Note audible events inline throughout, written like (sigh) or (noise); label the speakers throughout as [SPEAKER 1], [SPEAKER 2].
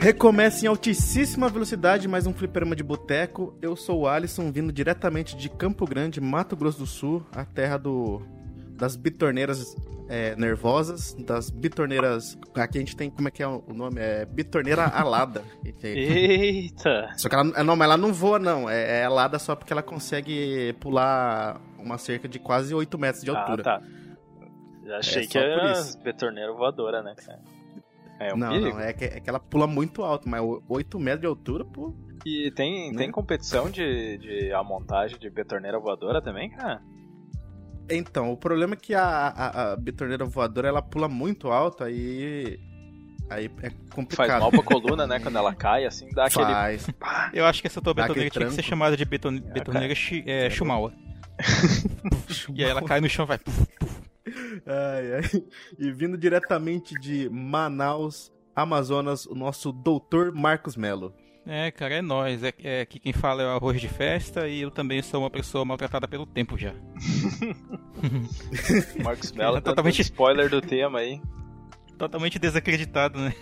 [SPEAKER 1] Recomeça em altíssima velocidade mais um fliperama de boteco. Eu sou o Alisson, vindo diretamente de Campo Grande, Mato Grosso do Sul, a terra do das bitorneiras é, nervosas, das bitorneiras. Aqui a gente tem, como é que é o nome? É bitorneira alada. (laughs)
[SPEAKER 2] Eita!
[SPEAKER 1] Só que ela não, mas ela não voa, não. É, é alada só porque ela consegue pular uma cerca de quase 8 metros de altura.
[SPEAKER 2] Ah, tá. Já achei
[SPEAKER 1] É
[SPEAKER 2] que era
[SPEAKER 1] isso.
[SPEAKER 2] betorneira voadora, né, cara? É um
[SPEAKER 1] não,
[SPEAKER 2] perigo.
[SPEAKER 1] não, é que, é que ela pula muito alto, mas 8 metros de altura, pô.
[SPEAKER 2] E tem,
[SPEAKER 1] Né?
[SPEAKER 2] tem competição de, de a montagem de betorneira voadora também, cara?
[SPEAKER 1] Então, o problema é que a, a, a bitorneira voadora ela pula muito alto, aí. Aí é complicado.
[SPEAKER 2] Faz mal pra (laughs) coluna, né? Quando ela cai, assim, dá aquele.
[SPEAKER 1] Faz.
[SPEAKER 3] Eu acho que essa tua betoneira
[SPEAKER 1] aquele
[SPEAKER 3] tinha que ser chamada de beton... betoneira chi... é, Shumawa. (laughs) E aí ela cai no chão e vai.
[SPEAKER 1] Ai, ai. E vindo diretamente de Manaus, Amazonas, o nosso doutor Marcos Melo.
[SPEAKER 3] É, cara, é nóis. É, é, aqui quem fala é o arroz de festa e eu também sou uma pessoa maltratada pelo tempo já. (laughs)
[SPEAKER 2] Marcos Mello,
[SPEAKER 3] É
[SPEAKER 2] dando
[SPEAKER 3] totalmente-
[SPEAKER 2] spoiler do tema aí.
[SPEAKER 3] Totalmente desacreditado, né?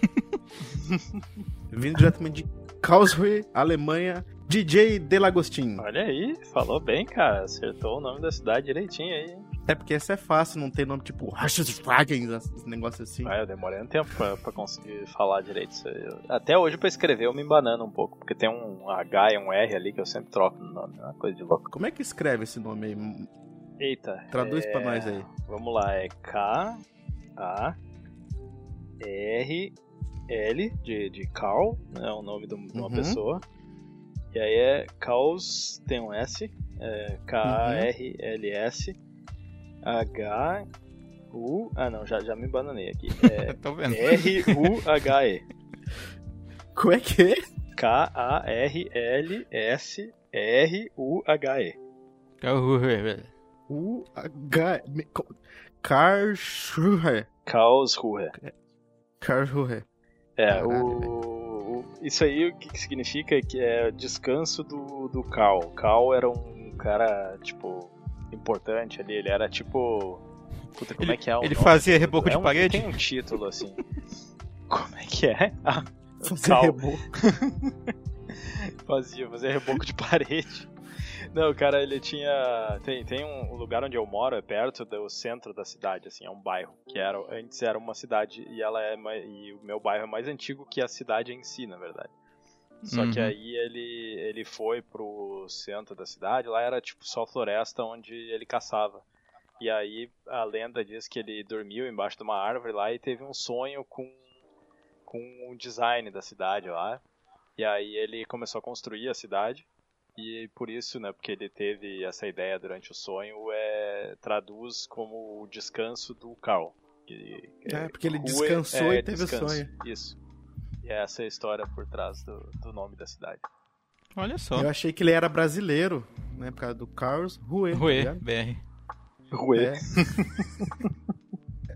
[SPEAKER 3] (laughs)
[SPEAKER 1] Vindo diretamente de Karlsruhe, Alemanha, DJ Delagostin.
[SPEAKER 2] Olha aí, falou bem, cara. Acertou o nome da cidade direitinho aí. Hein?
[SPEAKER 1] É porque essa é fácil, não tem nome tipo Rastuswagen, esse negócio assim.
[SPEAKER 2] Ah, eu demorei um tempo pra, pra conseguir falar direito isso aí. Até hoje pra escrever eu me embanando um pouco, porque tem um H e um R ali que eu sempre troco no nome, é uma coisa de louco.
[SPEAKER 1] Como é que escreve esse nome aí?
[SPEAKER 2] Eita.
[SPEAKER 1] Traduz
[SPEAKER 2] é...
[SPEAKER 1] pra nós aí.
[SPEAKER 2] Vamos lá, é K A R L de, de Carl, né, é o nome de um- uma
[SPEAKER 1] Uhum.
[SPEAKER 2] pessoa. E aí é Carls, tem um S, é K A R L S H U, ah não, já, já me bananei aqui. (laughs) É
[SPEAKER 3] Tô vendo.
[SPEAKER 2] R U H E.
[SPEAKER 1] Como é que é?
[SPEAKER 2] K A R L S R U H E.
[SPEAKER 1] U H Karlsruhe.
[SPEAKER 2] Karlsruhe.
[SPEAKER 1] Karlsruhe.
[SPEAKER 2] É, o, o- Isso aí o que, que significa que é descanso do, do Cal. Cal era um cara, tipo, importante ali. Ele era tipo. Puta, como
[SPEAKER 3] Ele-
[SPEAKER 2] é que é o
[SPEAKER 3] ele
[SPEAKER 2] nome?
[SPEAKER 3] fazia reboco
[SPEAKER 2] É
[SPEAKER 3] de
[SPEAKER 2] um-
[SPEAKER 3] parede?
[SPEAKER 2] Tem um título assim. (laughs) como é que é? Ah,
[SPEAKER 1] Fazer reboco. (laughs)
[SPEAKER 2] fazia, fazia reboco de parede. Não, cara, ele tinha. Tem, tem um lugar onde eu moro, é perto do centro da cidade, assim, é um bairro. Que era, antes era uma cidade e ela é e o meu bairro é mais antigo que a cidade em si, na verdade. Só que
[SPEAKER 3] Uhum.
[SPEAKER 2] aí ele, ele foi pro centro da cidade, lá era tipo só floresta onde ele caçava. E aí a lenda diz que ele dormiu embaixo de uma árvore lá e teve um sonho com, com o design da cidade lá. E aí ele começou a construir a cidade. E por isso, né, porque ele teve essa ideia durante o sonho, é, traduz como o descanso do Carl. Que- que
[SPEAKER 1] É, porque ele descansou
[SPEAKER 2] é
[SPEAKER 1] e teve o sonho.
[SPEAKER 2] Isso. E essa é a história por trás do, do nome da cidade.
[SPEAKER 3] Olha só.
[SPEAKER 1] Eu achei que ele era brasileiro, né? Por causa do Karlsruhe. tá
[SPEAKER 3] Rue,
[SPEAKER 1] ligado?
[SPEAKER 3] BR.
[SPEAKER 2] Rue.
[SPEAKER 1] É. (laughs)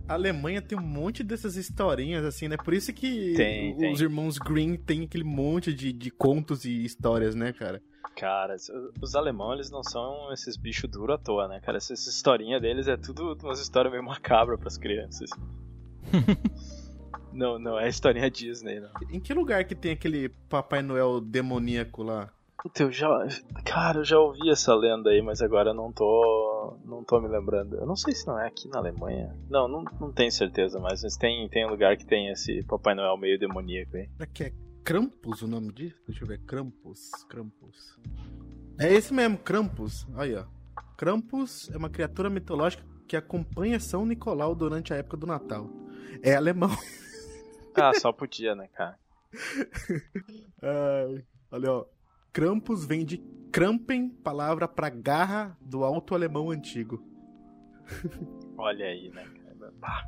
[SPEAKER 1] A Alemanha tem um monte dessas historinhas, assim, né? Por isso que
[SPEAKER 2] Tem,
[SPEAKER 1] os
[SPEAKER 2] tem.
[SPEAKER 1] irmãos Green tem aquele monte de, de contos e histórias, né, cara?
[SPEAKER 2] Cara, os alemães eles não são esses bichos duros à toa, né, cara? Essa, essa historinha deles é tudo umas histórias meio macabras pras crianças. (laughs) não, não é historinha Disney, não.
[SPEAKER 1] Em que lugar que tem aquele Papai Noel demoníaco lá?
[SPEAKER 2] Puta, eu já. Cara, eu já ouvi essa lenda aí, mas agora eu não tô. Não tô me lembrando. Eu não sei se não é aqui na Alemanha. Não, não, não tenho certeza, mas mas tem, tem um lugar que tem esse Papai Noel meio demoníaco aí.
[SPEAKER 1] Será que é Krampus o nome disso? Deixa eu ver. Krampus. Krampus. É esse mesmo, Krampus. Aí, ó. Krampus é uma criatura mitológica que acompanha São Nicolau durante a época do Natal. É alemão. (laughs)
[SPEAKER 2] Ah, só podia, né, cara? (laughs)
[SPEAKER 1] Olha, ó. Krampus vem de Krampen, palavra pra garra do alto alemão antigo.
[SPEAKER 2] Olha aí, né, cara? Bah,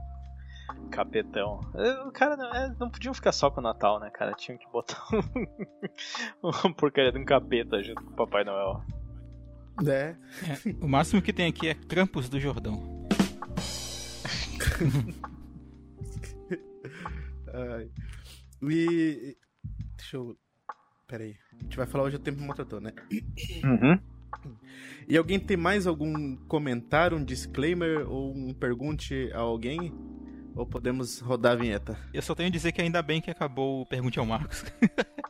[SPEAKER 2] Capetão. É, O cara não, é, não podiam ficar só com o Natal, né, cara? Tinham que botar (laughs) um, uma porcaria de um capeta junto com o Papai Noel.
[SPEAKER 1] Né?
[SPEAKER 3] É, o máximo que tem aqui é Krampus do Jordão. (laughs)
[SPEAKER 1] Ai. E. Deixa eu. Pera aí. A gente vai falar hoje o tempo motor, né?
[SPEAKER 2] Uhum.
[SPEAKER 1] E alguém tem mais algum comentário, um disclaimer ou um pergunte a alguém? Ou podemos rodar a vinheta?
[SPEAKER 3] Eu só tenho a dizer que ainda bem que acabou o Pergunte ao Marcos. (laughs)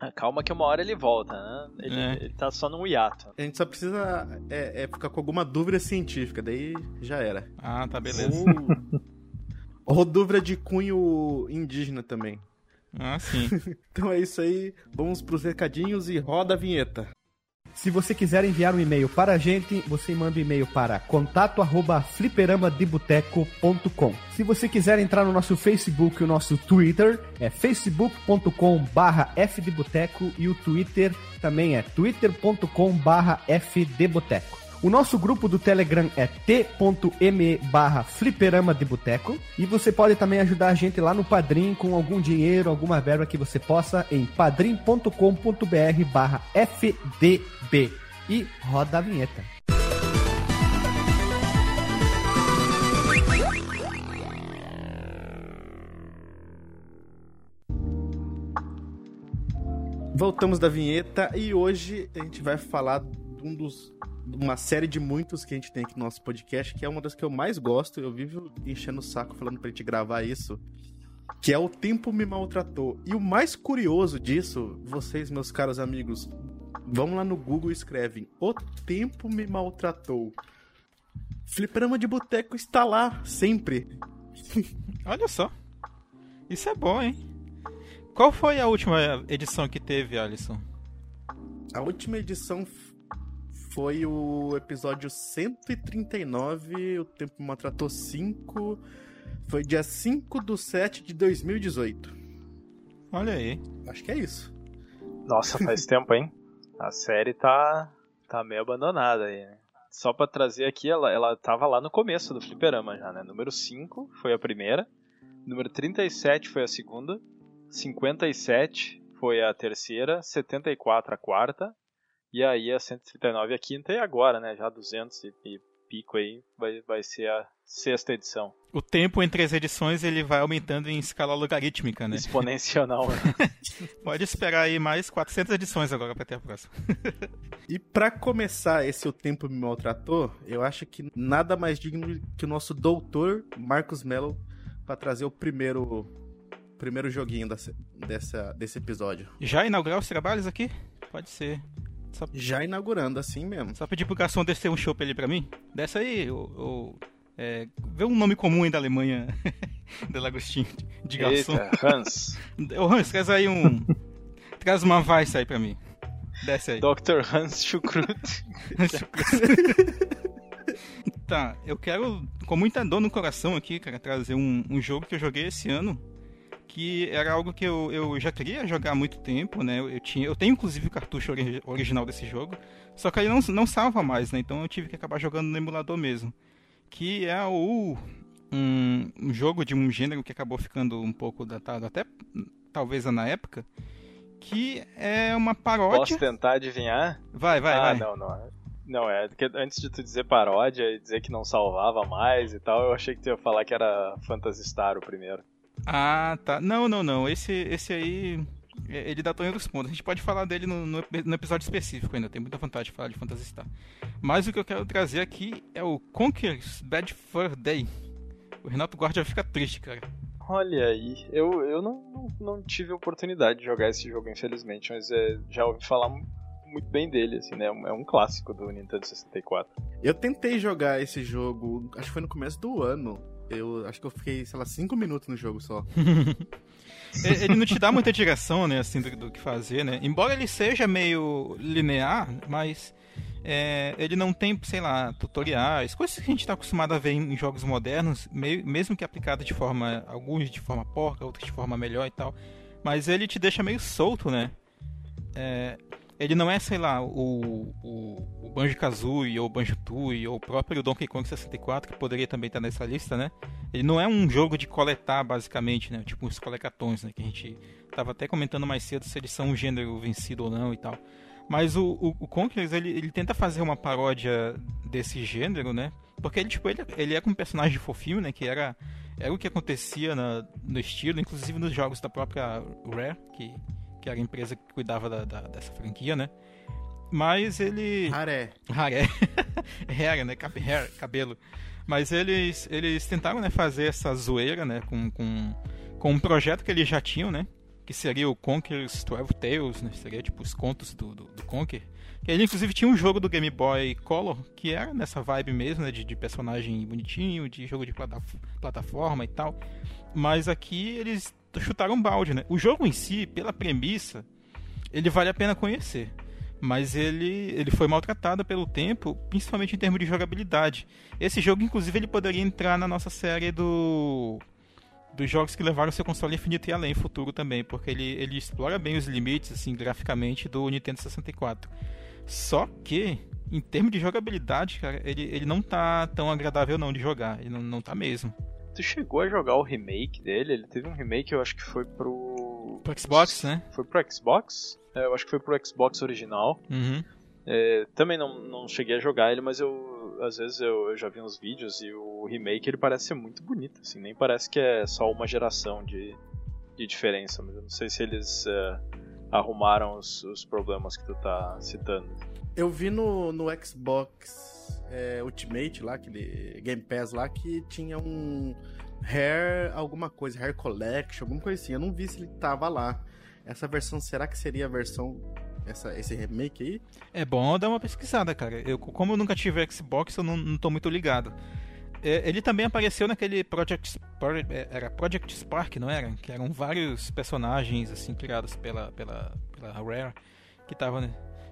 [SPEAKER 2] Ah, Calma que uma hora ele volta, né? Ele,
[SPEAKER 3] É.
[SPEAKER 2] ele tá só no hiato.
[SPEAKER 1] A gente só precisa é, é, ficar com alguma dúvida científica, daí já era.
[SPEAKER 3] ah, tá, beleza.
[SPEAKER 1] Ou, ou dúvida de cunho indígena também.
[SPEAKER 3] Ah, sim. (laughs)
[SPEAKER 1] Então é isso aí, vamos pros recadinhos e roda a vinheta.
[SPEAKER 4] Se você quiser enviar um e-mail para a gente, você manda um e-mail para contato@fliperamadeboteco.com. Se você quiser entrar no nosso Facebook e o nosso Twitter, é facebook.com/fdeboteco e o Twitter também é twitter.com/fdeboteco. O nosso grupo do Telegram é t.me barra fliperama de boteco. E você pode também ajudar a gente lá no Padrim com algum dinheiro, alguma verba que você possa em padrim.com.br barra fdb. E roda a vinheta.
[SPEAKER 1] Voltamos da vinheta e hoje a gente vai falar de um dos uma série de muitos que a gente tem aqui no nosso podcast, que é uma das que eu mais gosto. Eu vivo enchendo o saco falando pra gente gravar isso. Que é O Tempo Me Maltratou. E o mais curioso disso, vocês, meus caros amigos, vão lá no Google e escrevem O Tempo Me Maltratou. Fliperama de Boteco está lá, sempre. (laughs)
[SPEAKER 3] Olha só. Isso é bom, hein? Qual foi a última edição que teve, Alisson?
[SPEAKER 1] A última edição foi o episódio 139, o tempo maltratou 5. Foi dia 5 do 7 de 2018.
[SPEAKER 3] Olha aí.
[SPEAKER 1] Acho que é isso.
[SPEAKER 2] Nossa, faz (laughs) tempo, hein? A série tá, tá meio abandonada aí, né? Só pra trazer aqui, ela, ela tava lá no começo do fliperama já, né? Número 5 foi a primeira. Número 37 foi a segunda. 57 foi a terceira. 74 a quarta. E aí a 139 a quinta. E agora, né? Já 200 e, e pico aí vai, vai ser a sexta edição.
[SPEAKER 3] O tempo entre as edições ele vai aumentando em escala logarítmica, né?
[SPEAKER 2] Exponencial, né? (laughs)
[SPEAKER 3] Pode esperar aí mais 400 edições agora pra ter a próxima.
[SPEAKER 1] E pra começar esse O Tempo Me Maltratou, eu acho que nada mais digno que o nosso doutor Marcos Mello pra trazer o primeiro primeiro joguinho dessa, dessa, desse episódio.
[SPEAKER 3] Já inaugurar os trabalhos aqui? Pode ser. Só,
[SPEAKER 1] Já inaugurando assim mesmo.
[SPEAKER 3] só pedir pro garçom descer um chopp ali pra mim? Desce aí, o. é, vê um nome comum aí da Alemanha, (laughs) Delagostinho, de garçom.
[SPEAKER 2] Eita, Hans. (laughs)
[SPEAKER 3] Ô Hans, traz aí um. traz uma Weiss aí pra mim. Desce aí.
[SPEAKER 2] Dr. Hans Schukrut. (laughs)
[SPEAKER 3] Tá, eu quero, com muita dor no coração aqui, cara, trazer um, um jogo que eu joguei esse ano, que era algo que eu, eu já queria jogar há muito tempo, né? Eu, tinha, eu tenho inclusive o cartucho ori- original desse jogo, só que ele não, não salva mais, né? Então eu tive que acabar jogando no emulador mesmo. Que é o. Um, um jogo de um gênero que acabou ficando um pouco datado, até talvez na época, que é uma paródia.
[SPEAKER 2] Posso tentar adivinhar?
[SPEAKER 3] Vai, vai,
[SPEAKER 2] ah,
[SPEAKER 3] vai.
[SPEAKER 2] não, não. Não, é que antes de tu dizer paródia e dizer que não salvava mais e tal, eu achei que tu ia falar que era Phantasy Star o primeiro.
[SPEAKER 3] Ah, tá. Não, não, não. Esse, esse aí. é- Ele dá em outros pontos. A gente pode falar dele no, no, no episódio específico ainda. Tem muita vontade de falar de Phantasy Star. Mas o que eu quero trazer aqui é o Conquer's Bad Fur Day. O Renato Guardia fica triste, cara.
[SPEAKER 2] Olha aí, eu, eu não, não, não tive oportunidade de jogar esse jogo, infelizmente, mas é, já ouvi falar mu- muito bem dele, assim, né? É um clássico do Nintendo 64.
[SPEAKER 1] Eu tentei jogar esse jogo, acho que foi no começo do ano. Eu acho que eu fiquei, sei lá, 5 minutos no jogo só. (laughs)
[SPEAKER 3] Ele não te dá muita direção, né, assim, do, do que fazer, né? Embora ele seja meio linear, mas é, ele não tem, sei lá, tutoriais, coisas que a gente está acostumado a ver em jogos modernos, meio- mesmo que aplicado de forma, alguns de forma porca, outros de forma melhor e tal. Mas ele te deixa meio solto, né? É, ele não é, sei lá, o, o, o Banjo-Kazooie ou o Banjo-Tooie ou o próprio Donkey Kong 64, que poderia também estar nessa lista, né? Ele não é um jogo de coletar, basicamente, né? Tipo os colecatões, né? Que a gente tava até comentando mais cedo se eles são um gênero vencido ou não e tal. Mas o, o, o Conquerors, ele, ele tenta fazer uma paródia desse gênero, né? Porque ele, tipo, ele, ele é com um personagem fofinho, né? Que era, era o que acontecia na, no estilo, inclusive nos jogos da própria Rare, que, que era a empresa que cuidava da, da- dessa franquia, né? Mas ele.
[SPEAKER 1] Haré.
[SPEAKER 3] Haré. Hair, (laughs) né? Hair, cabelo. Mas eles, eles tentaram né, fazer essa zoeira né, com, com, com um projeto que eles já tinham, né? Que seria o Conker's 12 Tales, né? Seria tipo os contos do, do, do Conker. Ele inclusive tinha um jogo do Game Boy Color que era nessa vibe mesmo, né? De, de personagem bonitinho, de jogo de plataforma e tal. Mas aqui eles chutaram um balde, né? O jogo em si, pela premissa, ele vale a pena conhecer mas ele, ele foi maltratado pelo tempo, principalmente em termos de jogabilidade. Esse jogo, inclusive, ele poderia entrar na nossa série do dos jogos que levaram seu console infinito e além futuro também, porque ele, ele explora bem os limites, assim, graficamente, do Nintendo 64. Só que, em termos de jogabilidade, cara, ele, ele não tá tão agradável não de jogar, ele não, não tá mesmo.
[SPEAKER 2] Tu chegou a jogar o remake dele? Ele teve um remake, eu acho que foi pro...
[SPEAKER 3] Pro Xbox, né?
[SPEAKER 2] Foi pro Xbox? É, eu acho que foi pro Xbox original.
[SPEAKER 3] Uhum.
[SPEAKER 2] É, também não, não cheguei a jogar ele, mas eu às vezes eu, eu, já vi uns vídeos e o remake ele parece ser muito bonito, assim, nem parece que é só uma geração de, de diferença, mas eu não sei se eles é, arrumaram os, os, problemas que tu tá citando.
[SPEAKER 1] Eu vi no, no Xbox é, Ultimate lá, aquele Game Pass lá, que tinha um Hair alguma coisa, Hair Collection, alguma coisa assim. Eu não vi se ele tava lá. Essa versão, será que seria a versão essa, esse remake aí?
[SPEAKER 3] É bom dar uma pesquisada, cara. Eu, como eu nunca tive Xbox, eu não, não tô muito ligado. É, ele também apareceu naquele Project, é, era Project Spark, não era? Que eram vários personagens assim criados pela, pela, pela Rare que estavam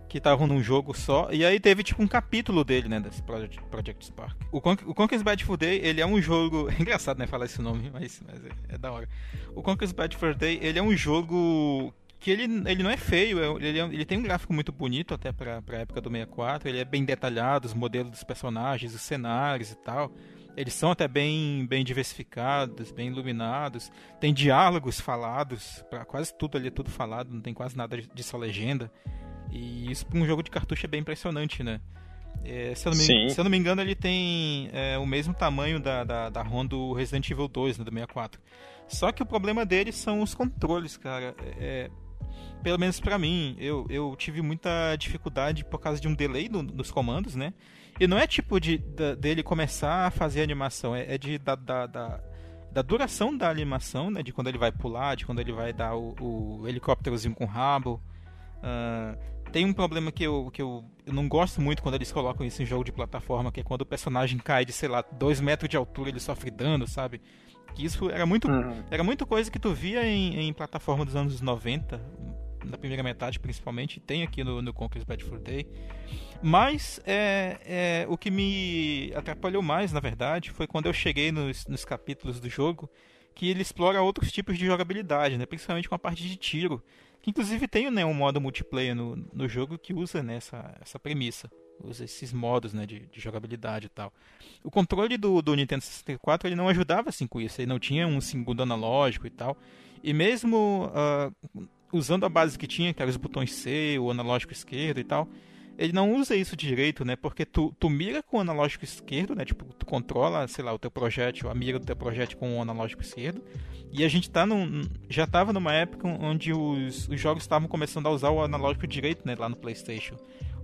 [SPEAKER 3] que estavam num jogo só. E aí teve tipo um capítulo dele, né, desse Project, Project Spark. O, Con o Conquest Bad Fur Day, ele é um jogo, (laughs) é engraçado, né, falar esse nome, mas, mas é, é, da hora. O Conquest Bad Fur Day, ele é um jogo que ele, ele não é feio, é, ele, ele tem um gráfico muito bonito até pra, pra época do 64, ele é bem detalhado, os modelos dos personagens, os cenários e tal. Eles são até bem, bem diversificados, bem iluminados. Tem diálogos falados, quase tudo ali é tudo falado, não tem quase nada de só legenda. E isso para um jogo de cartucho é bem impressionante, né? É, se, eu me, se, eu não me, engano, ele tem é, o mesmo tamanho da, da, da ROM do Resident Evil 2, né, do 64. Só que o problema dele são os controles, cara. É, pelo menos para mim, eu, eu tive muita dificuldade por causa de um delay no, nos comandos, né? E não é tipo de, de dele começar a fazer animação, é, é de, da, da, da, da, duração da animação, né? De quando ele vai pular, de quando ele vai dar o, o helicópterozinho com o rabo. Uh, tem um problema que, eu, que eu, eu, não gosto muito quando eles colocam isso em jogo de plataforma, que é quando o personagem cai de, sei lá, 2 metros de altura, ele sofre dano, sabe? Que isso era muito, uhum. era muita coisa que tu via em, em plataforma dos anos 90, na primeira metade principalmente, tem aqui no, no Conquest Bad for Day. Mas é, é, o que me atrapalhou mais, na verdade, foi quando eu cheguei nos, nos capítulos do jogo que ele explora outros tipos de jogabilidade, né? principalmente com a parte de tiro. Que inclusive tem né, um modo multiplayer no, no jogo que usa né, essa, essa premissa. Usa esses modos né, de, de jogabilidade e tal. O controle do, do Nintendo 64 ele não ajudava assim com isso. Ele não tinha um segundo analógico e tal. E mesmo uh, usando a base que tinha, que eram os botões C, o analógico esquerdo e tal, ele não usa isso direito, né? Porque tu, tu mira com o analógico esquerdo, né? Tipo, tu controla, sei lá, o teu projétil, a mira do teu projétil com o analógico esquerdo. E a gente tá num, já estava numa época onde os, os jogos estavam começando a usar o analógico direito, né? Lá no PlayStation.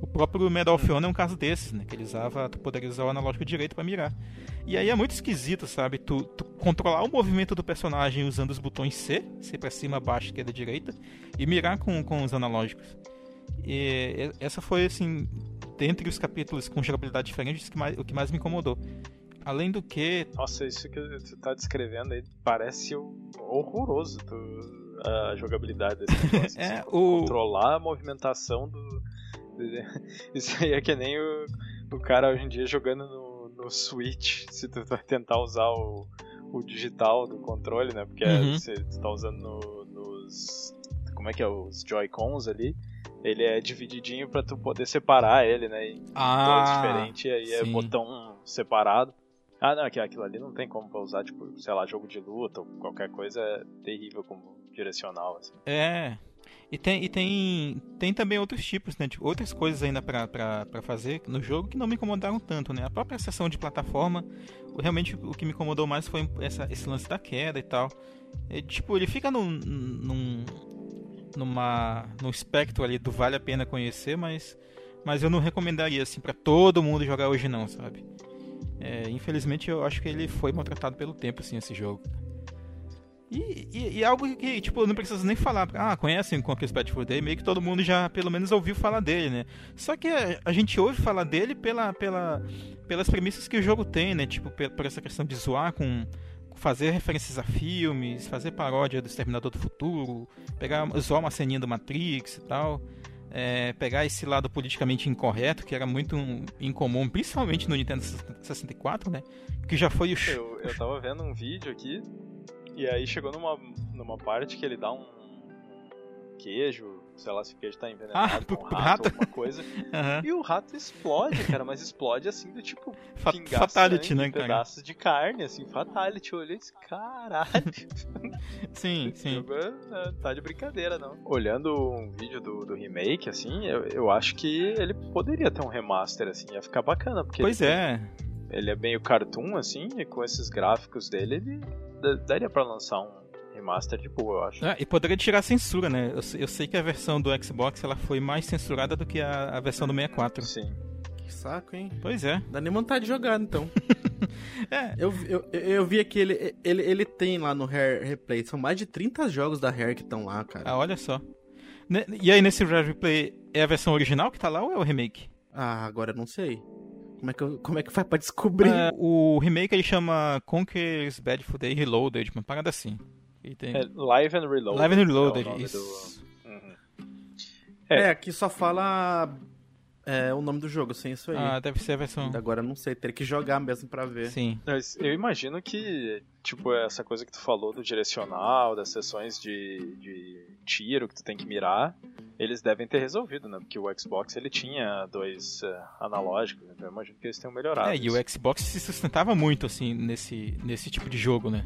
[SPEAKER 3] O próprio Medal of Honor é um caso desses, né? Que ele usava, tu poderia usar o analógico direito para mirar. E aí é muito esquisito, sabe? Tu, tu, controlar o movimento do personagem usando os botões C, C para cima, baixo, esquerda, direita, e mirar com, com os analógicos. E essa foi, assim, dentre os capítulos com jogabilidade diferente, o que mais, o que mais me incomodou. Além do que.
[SPEAKER 2] Nossa, isso que você tá descrevendo aí parece horroroso tu, a jogabilidade desse (laughs) negócio.
[SPEAKER 3] é, assim, o...
[SPEAKER 2] Controlar a movimentação do. (laughs) Isso aí é que nem o, o cara hoje em dia jogando no, no Switch, se tu vai tentar usar o, o digital do controle, né? Porque uhum. você tá usando no, nos. Como é que é? Os Joy-Cons ali ele é divididinho para tu poder separar ele, né? Em
[SPEAKER 3] ah,
[SPEAKER 2] diferente, aí é sim. é botão separado. Ah, não, aquilo ali não tem como pra usar, tipo, sei lá, jogo de luta ou qualquer coisa é terrível como direcional, assim.
[SPEAKER 3] É. E tem, e tem, tem também outros tipos, né? Tipo, outras coisas ainda pra fazer no jogo que não me incomodaram tanto, né? A própria seção de plataforma, realmente o que me incomodou mais foi essa, esse lance da queda e tal. É, tipo, ele fica num, num, numa num espectro ali do vale a pena conhecer, mas mas eu não recomendaria assim para todo mundo jogar hoje não, sabe? É, infelizmente eu acho que ele foi maltratado pelo tempo assim esse jogo. E, e, e, algo que, tipo, não precisa nem falar. Ah, conhecem Conquest Bad for Day, meio que todo mundo já, pelo menos, ouviu falar dele, né? Só que a, a, gente ouve falar dele pela, pela, pelas premissas que o jogo tem, né? Tipo, por, por essa questão de zoar com, fazer referências a filmes, fazer paródia do Exterminador do Futuro, pegar, zoar uma ceninha do Matrix e tal. É, pegar esse lado politicamente incorreto, que era muito incomum, principalmente no Nintendo 64, né? Que já foi o.
[SPEAKER 2] Eu, eu tava vendo um vídeo aqui e aí chegou numa, numa parte que ele dá um queijo, sei lá se o queijo tá envenenado ah, com um rato, rato, alguma coisa. (laughs) uhum. E o rato explode, cara, mas explode assim do tipo.
[SPEAKER 3] fatality, né,
[SPEAKER 2] cara? Pedaços de carne, assim, fatality. Eu olhei esse caralho. (laughs)
[SPEAKER 3] sim, (laughs) sim.
[SPEAKER 2] É, tá de brincadeira, não. Olhando um vídeo do, do remake, assim, eu, eu acho que ele poderia ter um remaster, assim, ia ficar bacana. Porque
[SPEAKER 3] pois é.
[SPEAKER 2] Tem, ele é meio cartoon, assim, e com esses gráficos dele, ele daria para lançar um remaster de boa, eu acho.
[SPEAKER 3] É, e poderia tirar a censura, né? Eu, eu, sei que a versão do Xbox ela foi mais censurada do que a, a versão do 64.
[SPEAKER 2] Sim.
[SPEAKER 1] Que saco, hein?
[SPEAKER 3] Pois é.
[SPEAKER 1] Dá nem vontade de jogar, então. (laughs) é. Eu, eu, eu vi que ele, ele, ele tem lá no Rare Replay, são mais de 30 jogos da Rare que estão lá, cara.
[SPEAKER 3] Ah, olha só. E aí, nesse Rare Replay, é a versão original que tá lá ou é o remake?
[SPEAKER 1] Ah, agora eu não sei. Como é que, como é que faz pra descobrir? É,
[SPEAKER 3] o remake ele chama Conker's Bad Food Day Reloaded, uma parada assim.
[SPEAKER 2] Tem... É Live and Reloaded.
[SPEAKER 3] Live and Reloaded, é isso.
[SPEAKER 1] Do... Uhum. É. é, aqui só fala é, o nome do jogo, sem isso aí.
[SPEAKER 3] Ah, deve ser a versão.
[SPEAKER 1] Agora eu não sei, teria que jogar mesmo pra ver.
[SPEAKER 3] Sim.
[SPEAKER 2] Mas eu imagino que, tipo, essa coisa que tu falou do direcional, das sessões de, de tiro que tu tem que mirar, eles devem ter resolvido, né? Porque o Xbox ele tinha dois uh, analógicos, então eu imagino que eles tenham melhorado.
[SPEAKER 3] É, e o Xbox se sustentava muito, assim, nesse, nesse tipo de jogo, né?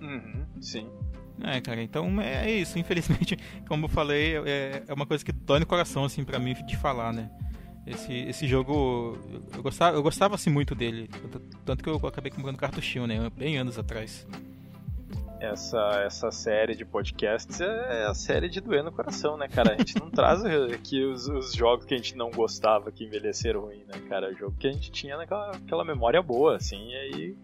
[SPEAKER 2] Uhum, sim.
[SPEAKER 3] É, cara, então é isso. Infelizmente, (laughs) como eu falei, é, é uma coisa que dói no coração, assim, pra mim de falar, né? Esse, esse jogo, eu gostava, eu gostava assim, muito dele. Tanto que eu acabei comprando cartuchinho, né? Bem anos atrás
[SPEAKER 2] essa, essa série de podcasts é a série de doer no coração, né, cara? A gente não traz aqui (laughs) os, os, jogos que a gente não gostava que envelheceram ruim, né, cara? O jogo que a gente tinha naquela aquela memória boa, assim, e aí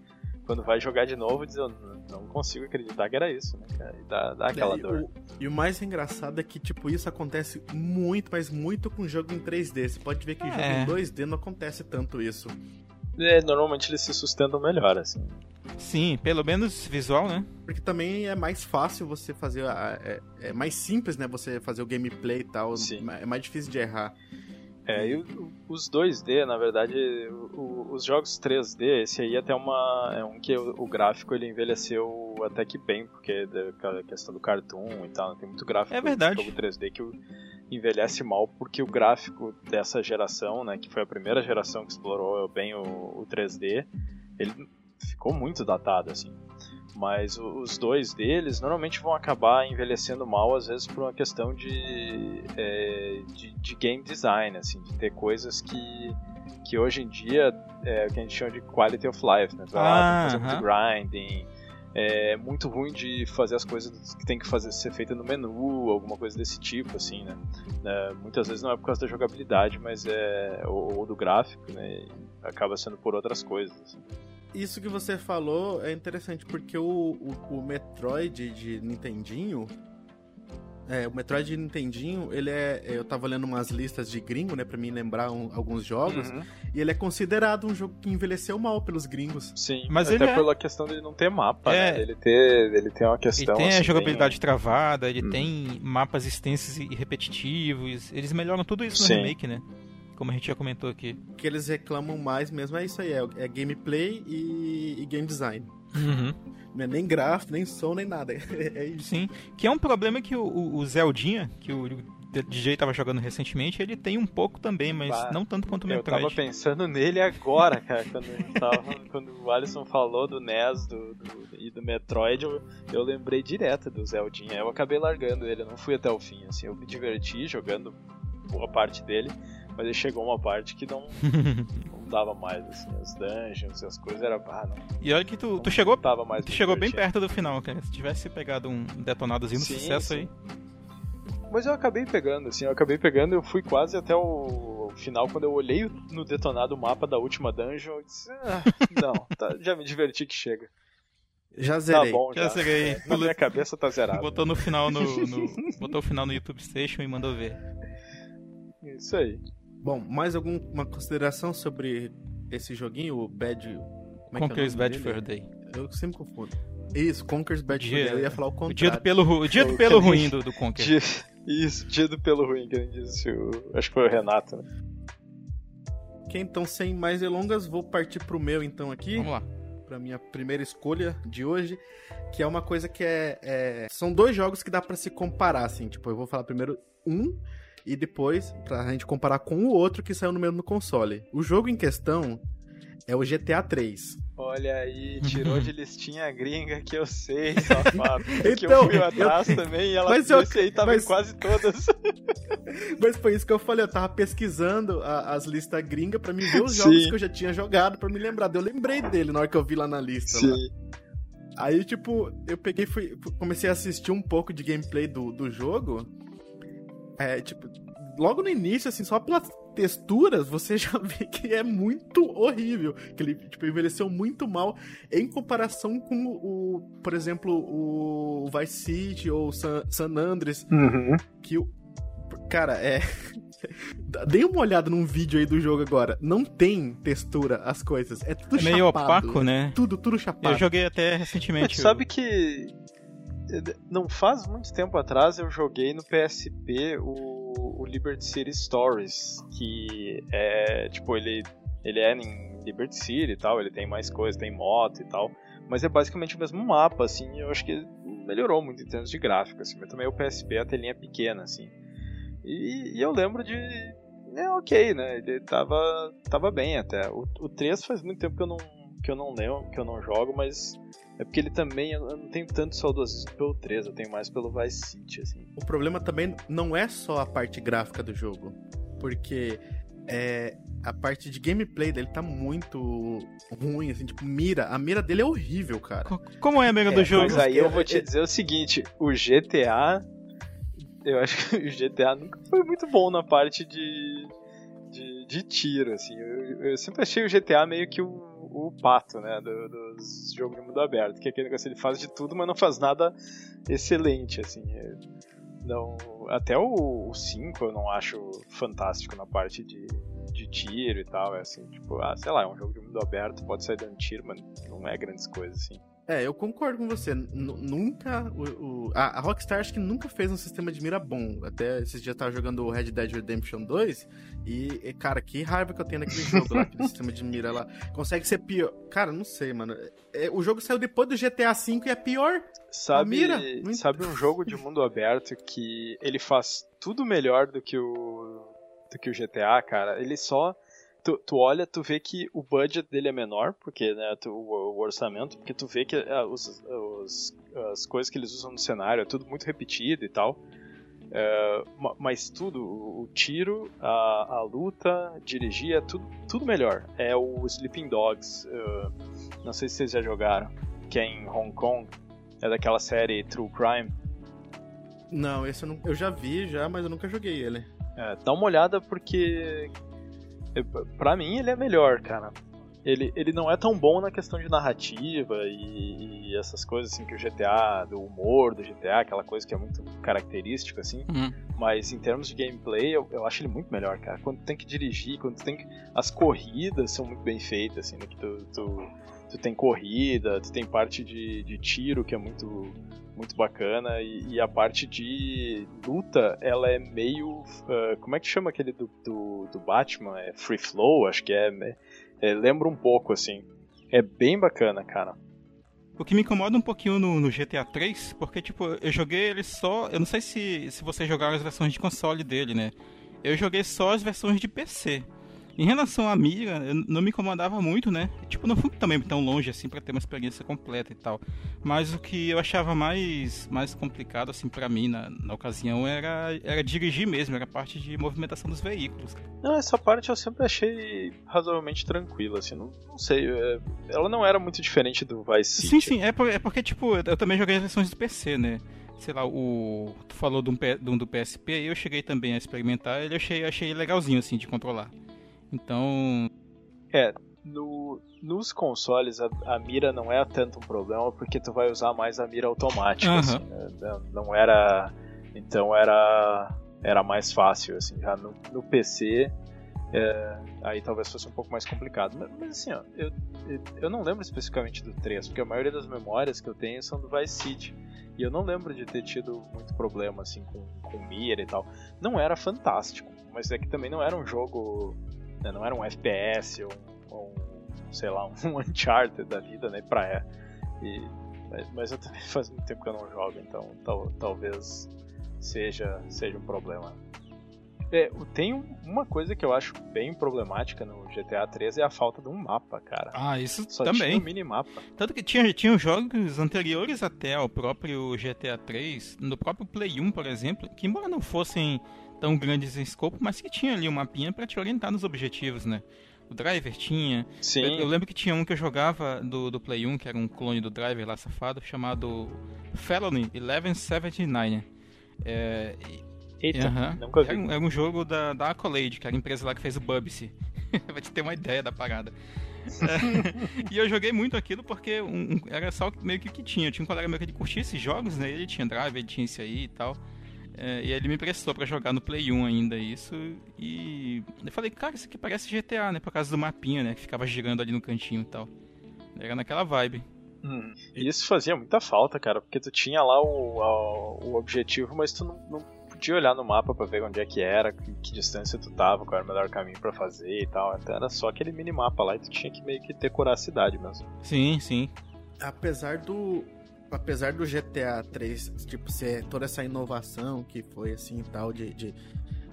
[SPEAKER 2] quando vai jogar de novo, diz, eu não consigo acreditar que era isso, né, cara? E dá, dá aquela
[SPEAKER 1] é,
[SPEAKER 2] dor.
[SPEAKER 1] O, e o mais engraçado é que, tipo, isso acontece muito, mas muito com jogo em 3D. Você pode ver que é. jogo em 2D não acontece tanto isso.
[SPEAKER 2] É, normalmente eles se sustentam melhor, assim.
[SPEAKER 3] Sim, pelo menos visual, né?
[SPEAKER 1] Porque também é mais fácil você fazer. É, é mais simples, né? Você fazer o gameplay e tal. Sim. É mais difícil de errar.
[SPEAKER 2] É, e os 2D, na verdade, os jogos 3D, esse aí até uma, é um que o, o, gráfico ele envelheceu até que bem, porque a questão do cartoon e tal, tem muito gráfico
[SPEAKER 3] é verdade.
[SPEAKER 2] jogo 3D que envelhece mal, porque o gráfico dessa geração, né, que foi a primeira geração que explorou bem o, o 3D, ele ficou muito datado, assim. Mas os dois deles normalmente vão acabar envelhecendo mal, às vezes por uma questão de, é, de, de, game design, assim, de ter coisas que, que hoje em dia é o que a gente chama de quality of life, né? Ah, fazer uh -huh. muito grinding, é muito ruim de fazer as coisas que tem que fazer ser feita no menu, alguma coisa desse tipo, assim, né? É, muitas vezes não é por causa da jogabilidade, mas é ou, ou do gráfico, né? Acaba sendo por outras coisas. Assim
[SPEAKER 1] isso que você falou é interessante, porque o, o, o Metroid de Nintendinho. É, o Metroid de Nintendinho, ele é. Eu tava lendo umas listas de gringo, né, pra me lembrar um, alguns jogos. Uhum. E ele é considerado um jogo que envelheceu mal pelos gringos.
[SPEAKER 2] Sim, mas até é... pela questão dele não ter mapa, é... né? Ele ter, ele tem uma questão.
[SPEAKER 3] Ele
[SPEAKER 2] tem assim,
[SPEAKER 3] a jogabilidade bem... travada, ele hum. tem mapas extensos e repetitivos. Eles melhoram tudo isso no Sim. remake, né? Como a gente já comentou aqui.
[SPEAKER 1] O que eles reclamam mais mesmo é isso aí, é, é gameplay e, e, game design.
[SPEAKER 3] Uhum.
[SPEAKER 1] Não é nem gráfico, nem som, nem nada. (laughs) É isso.
[SPEAKER 3] Sim, que é um problema que o, o Zeldinha, que o DJ tava jogando recentemente, ele tem um pouco também, mas bah, não tanto quanto o Metroid.
[SPEAKER 2] Eu tava pensando nele agora, cara, quando, tava, (laughs) quando o Alisson falou do NES do, do, e do Metroid, eu, eu lembrei direto do Zeldinha. Eu acabei largando ele, eu não fui até o fim, assim, eu me diverti jogando boa parte dele, mas aí chegou uma parte que não, (laughs) não dava mais, assim, os dungeons, as coisas era. Ah, não,
[SPEAKER 3] e olha que tu, tu chegou. Mais tu chegou bem perto do final, cara. Se tivesse pegado um detonadozinho no sim, sucesso sim. aí.
[SPEAKER 2] Mas eu acabei pegando, assim, eu acabei pegando, eu fui quase até o, final, quando eu olhei no detonado o mapa da última dungeon, eu disse, ah, (laughs) não, tá, já me diverti que chega.
[SPEAKER 1] Já zerei.
[SPEAKER 2] Tá bom, já.
[SPEAKER 3] Já zerei.
[SPEAKER 2] É, (laughs) na minha cabeça tá zerado.
[SPEAKER 3] Botou no final no, no- botou o final no YouTube Station e mandou ver.
[SPEAKER 2] Isso aí.
[SPEAKER 1] Bom, mais alguma consideração sobre esse joguinho, o Bad... Como é que é o
[SPEAKER 3] Bad
[SPEAKER 1] dele?
[SPEAKER 3] Fur Day.
[SPEAKER 1] Eu sempre confundo. Isso, Conker's Bad
[SPEAKER 3] Dia-
[SPEAKER 1] Fur Day. Eu ia falar o
[SPEAKER 3] O
[SPEAKER 1] contrário.
[SPEAKER 3] dia do pelo, o dia do
[SPEAKER 2] O
[SPEAKER 3] pelo
[SPEAKER 2] que-
[SPEAKER 3] ruim do, do Conquer.
[SPEAKER 2] Dia- isso, dia do pelo ruim, que ele disse. O, acho que foi o Renato, né?
[SPEAKER 1] Ok, então, sem mais delongas, vou partir pro meu então aqui.
[SPEAKER 3] Vamos lá.
[SPEAKER 1] pra minha primeira escolha de hoje, que é uma coisa que é, é- são dois jogos que dá pra se comparar, assim, tipo, eu vou falar primeiro um e depois pra gente comparar com o outro que saiu no mesmo console. O jogo em questão é o GTA 3.
[SPEAKER 2] Olha aí, (laughs) tirou de listinha a gringa que eu sei, (laughs) safado. que
[SPEAKER 1] Então,
[SPEAKER 2] eu fui
[SPEAKER 1] eu-
[SPEAKER 2] atrás também e ela
[SPEAKER 1] Mas eu-
[SPEAKER 2] disse aí tava
[SPEAKER 1] mas-
[SPEAKER 2] em quase todas. (laughs)
[SPEAKER 1] Mas foi isso que eu falei, eu tava pesquisando a- as listas gringas pra me ver os
[SPEAKER 2] Sim.
[SPEAKER 1] jogos que eu já tinha jogado pra me lembrar. Eu lembrei dele na hora que eu vi lá na lista. lá. Aí, tipo, eu peguei e fui, comecei a assistir um pouco de gameplay do, do jogo. É, tipo, logo no início, assim, só pelas texturas, você já (laughs) vê que é muito horrível. Que ele, tipo, envelheceu muito mal em comparação com o, por exemplo, o Vice City ou San, San Andreas,
[SPEAKER 2] Uhum.
[SPEAKER 1] que o. Cara, é. (laughs) Dê uma olhada num vídeo aí do jogo agora. Não tem textura as coisas. É tudo
[SPEAKER 3] É meio
[SPEAKER 1] chapado.
[SPEAKER 3] opaco, né?
[SPEAKER 1] Tudo, tudo chapado.
[SPEAKER 3] Eu joguei até
[SPEAKER 2] Mas
[SPEAKER 3] recentemente. o-
[SPEAKER 2] sabe que não faz muito tempo atrás eu joguei no PSP o, o Liberty City Stories, que é tipo ele ele é em Liberty City e tal, ele tem mais coisas, tem moto e tal, mas é basicamente o mesmo mapa, assim, eu acho que melhorou muito em termos de gráfico, assim, mas também o PSP a telinha é pequena, assim. E, e eu lembro de é ok, né? Ele tava tava bem até. O, o 3 faz muito tempo que eu não que eu não lembro, que eu não jogo, mas é porque ele também, eu não tenho tanto saudosismo pelo 3, eu tenho mais pelo Vice City, assim.
[SPEAKER 1] O problema também não é só a parte gráfica do jogo, porque é, a parte de gameplay dele tá muito ruim, assim, tipo, mira. A mira dele é horrível, cara.
[SPEAKER 3] Co- Como é a mira do jogo?
[SPEAKER 2] Mas aí eu vou
[SPEAKER 1] é-
[SPEAKER 2] te dizer o seguinte, o GTA, eu acho que (laughs) o GTA nunca foi muito bom na parte de, de, de tiro, assim. Eu, eu sempre achei o GTA meio que o, o pato, né, do- dos jogos de mundo aberto, que é aquele negócio, ele faz de tudo, mas não faz nada excelente, assim. É, Não, até o 5 eu não acho fantástico na parte de, de tiro e tal. É assim, tipo, ah, sei lá, é um jogo de mundo aberto, pode sair dando tiro, mas não é grandes coisas, assim.
[SPEAKER 1] É, eu concordo com você. N- nunca. O, o- a, a Rockstar acho que nunca fez um sistema de mira bom. Até esses dias eu tava jogando o Red Dead Redemption 2 e, e, cara, que raiva que eu tenho naquele jogo lá, aquele (laughs) sistema de mira lá. Consegue ser pior. Cara, não sei, mano. É, o jogo saiu depois do GTA V e é pior.
[SPEAKER 2] Sabe,
[SPEAKER 1] mira,
[SPEAKER 2] sabe um jogo de mundo aberto que ele faz tudo melhor do que o do que o GTA, cara? Ele só tu, tu olha, tu vê que o budget dele é menor, porque né, tu- o, o orçamento, porque tu vê que ah, os, os- as coisas que eles usam no cenário é tudo muito repetido e tal. Ma- mas tudo, o tiro, a, a luta, dirigir, é tudo, tudo melhor. É o Sleeping Dogs, é, não sei se vocês já jogaram, que é em Hong Kong, é daquela série True Crime.
[SPEAKER 1] Não, esse eu, não, eu já vi já, mas eu nunca joguei ele.
[SPEAKER 2] É, dá uma olhada porque pra mim ele é melhor, cara. Ele, ele não é tão bom na questão de narrativa e, e essas coisas assim que o GTA, do humor do GTA, aquela coisa que é muito característica assim,
[SPEAKER 3] Hum.
[SPEAKER 2] mas em termos de gameplay eu, eu acho ele muito melhor, cara. Quando tu tem que dirigir, quando tu tem que. As corridas são muito bem feitas, assim, né? Que tu, tu, tu tem corrida, tu tem parte de, de tiro que é muito, muito bacana, e, e a parte de luta, ela é meio. ah, como é que chama aquele do, do, do Batman? É Free Flow, acho que é, é- é, Lembra um pouco, assim. É bem bacana, cara.
[SPEAKER 3] O que me incomoda um pouquinho no, no GTA 3, porque, tipo, eu joguei ele só. Eu não sei se, se vocês jogaram as versões de console dele, né? Eu joguei só as versões de PC. Em relação à mira, eu não me incomodava muito, né? Tipo, não fui também tão longe assim pra ter uma experiência completa e tal. Mas o que eu achava mais, mais complicado, assim, pra mim na, na ocasião era, era dirigir mesmo, era a parte de movimentação dos veículos.
[SPEAKER 2] Não, essa parte eu sempre achei razoavelmente tranquila, assim, não, não sei, é, ela não era muito diferente do Vice City.
[SPEAKER 3] Sim, sim, é, por- é porque, tipo, eu também joguei as versões do PC, né? sei lá, o. Tu falou de um, de um do PSP, eu cheguei também a experimentar, ele achei, achei legalzinho assim de controlar. Então.
[SPEAKER 2] É, no, nos consoles a, a, mira não é tanto um problema porque tu vai usar mais a mira automática, uhum. assim, né? Não era. Então era. Era mais fácil, assim, já no, no PC. É, aí talvez fosse um pouco mais complicado. Mas, mas assim, ó, eu, eu não lembro especificamente do 3, porque a maioria das memórias que eu tenho são do Vice City. E eu não lembro de ter tido muito problema assim com, com mira e tal. Não era fantástico, mas é que também não era um jogo. Né, não era um FPS ou, ou sei lá, um (laughs) Uncharted da vida, né? Pra é. E, mas eu também (laughs) faz muito tempo que eu não jogo, então tal, talvez seja, seja um problema. É, tem uma coisa que eu acho bem problemática no GTA 3 é a falta de um mapa, cara.
[SPEAKER 3] Ah, isso Só também. Tinha
[SPEAKER 2] um minimapa.
[SPEAKER 3] Tanto que tinha, tinha jogos anteriores até ao próprio GTA 3, no próprio Play 1, por exemplo, que embora não fossem tão grandes em escopo, mas que tinha ali um mapinha para te orientar nos objetivos, né? O Driver tinha.
[SPEAKER 2] Sim.
[SPEAKER 3] Eu, eu, lembro que tinha um que eu jogava do, do Play 1, que era um clone do Driver lá safado, chamado Felony 1179. É,
[SPEAKER 2] Eita, uhum. nunca vi. Era
[SPEAKER 3] um, era um, jogo da, da Accolade, que era a empresa lá que fez o Bubsy. (laughs) Vai te ter uma ideia da parada. é, (laughs) e eu joguei muito aquilo porque um, um, era só meio que o que tinha. Eu tinha um colega meu que ele curtia esses jogos, né? Ele tinha Drive, ele tinha isso aí e tal. É, e ele me emprestou para jogar no Play 1 ainda isso. E eu falei, cara, isso aqui parece GTA, né? Por causa do mapinha, né? Que ficava girando ali no cantinho e tal. Era naquela vibe.
[SPEAKER 2] Hum, e isso fazia muita falta, cara, porque tu tinha lá o, a, o objetivo, mas tu não, não podia olhar no mapa para ver onde é que era, que, que, distância tu tava, qual era o melhor caminho para fazer e tal. Então era só aquele minimapa lá e tu tinha que meio que decorar a cidade mesmo.
[SPEAKER 3] Sim, sim.
[SPEAKER 1] Apesar do. Apesar do GTA 3, tipo, ser toda essa inovação que foi assim e tal, de. de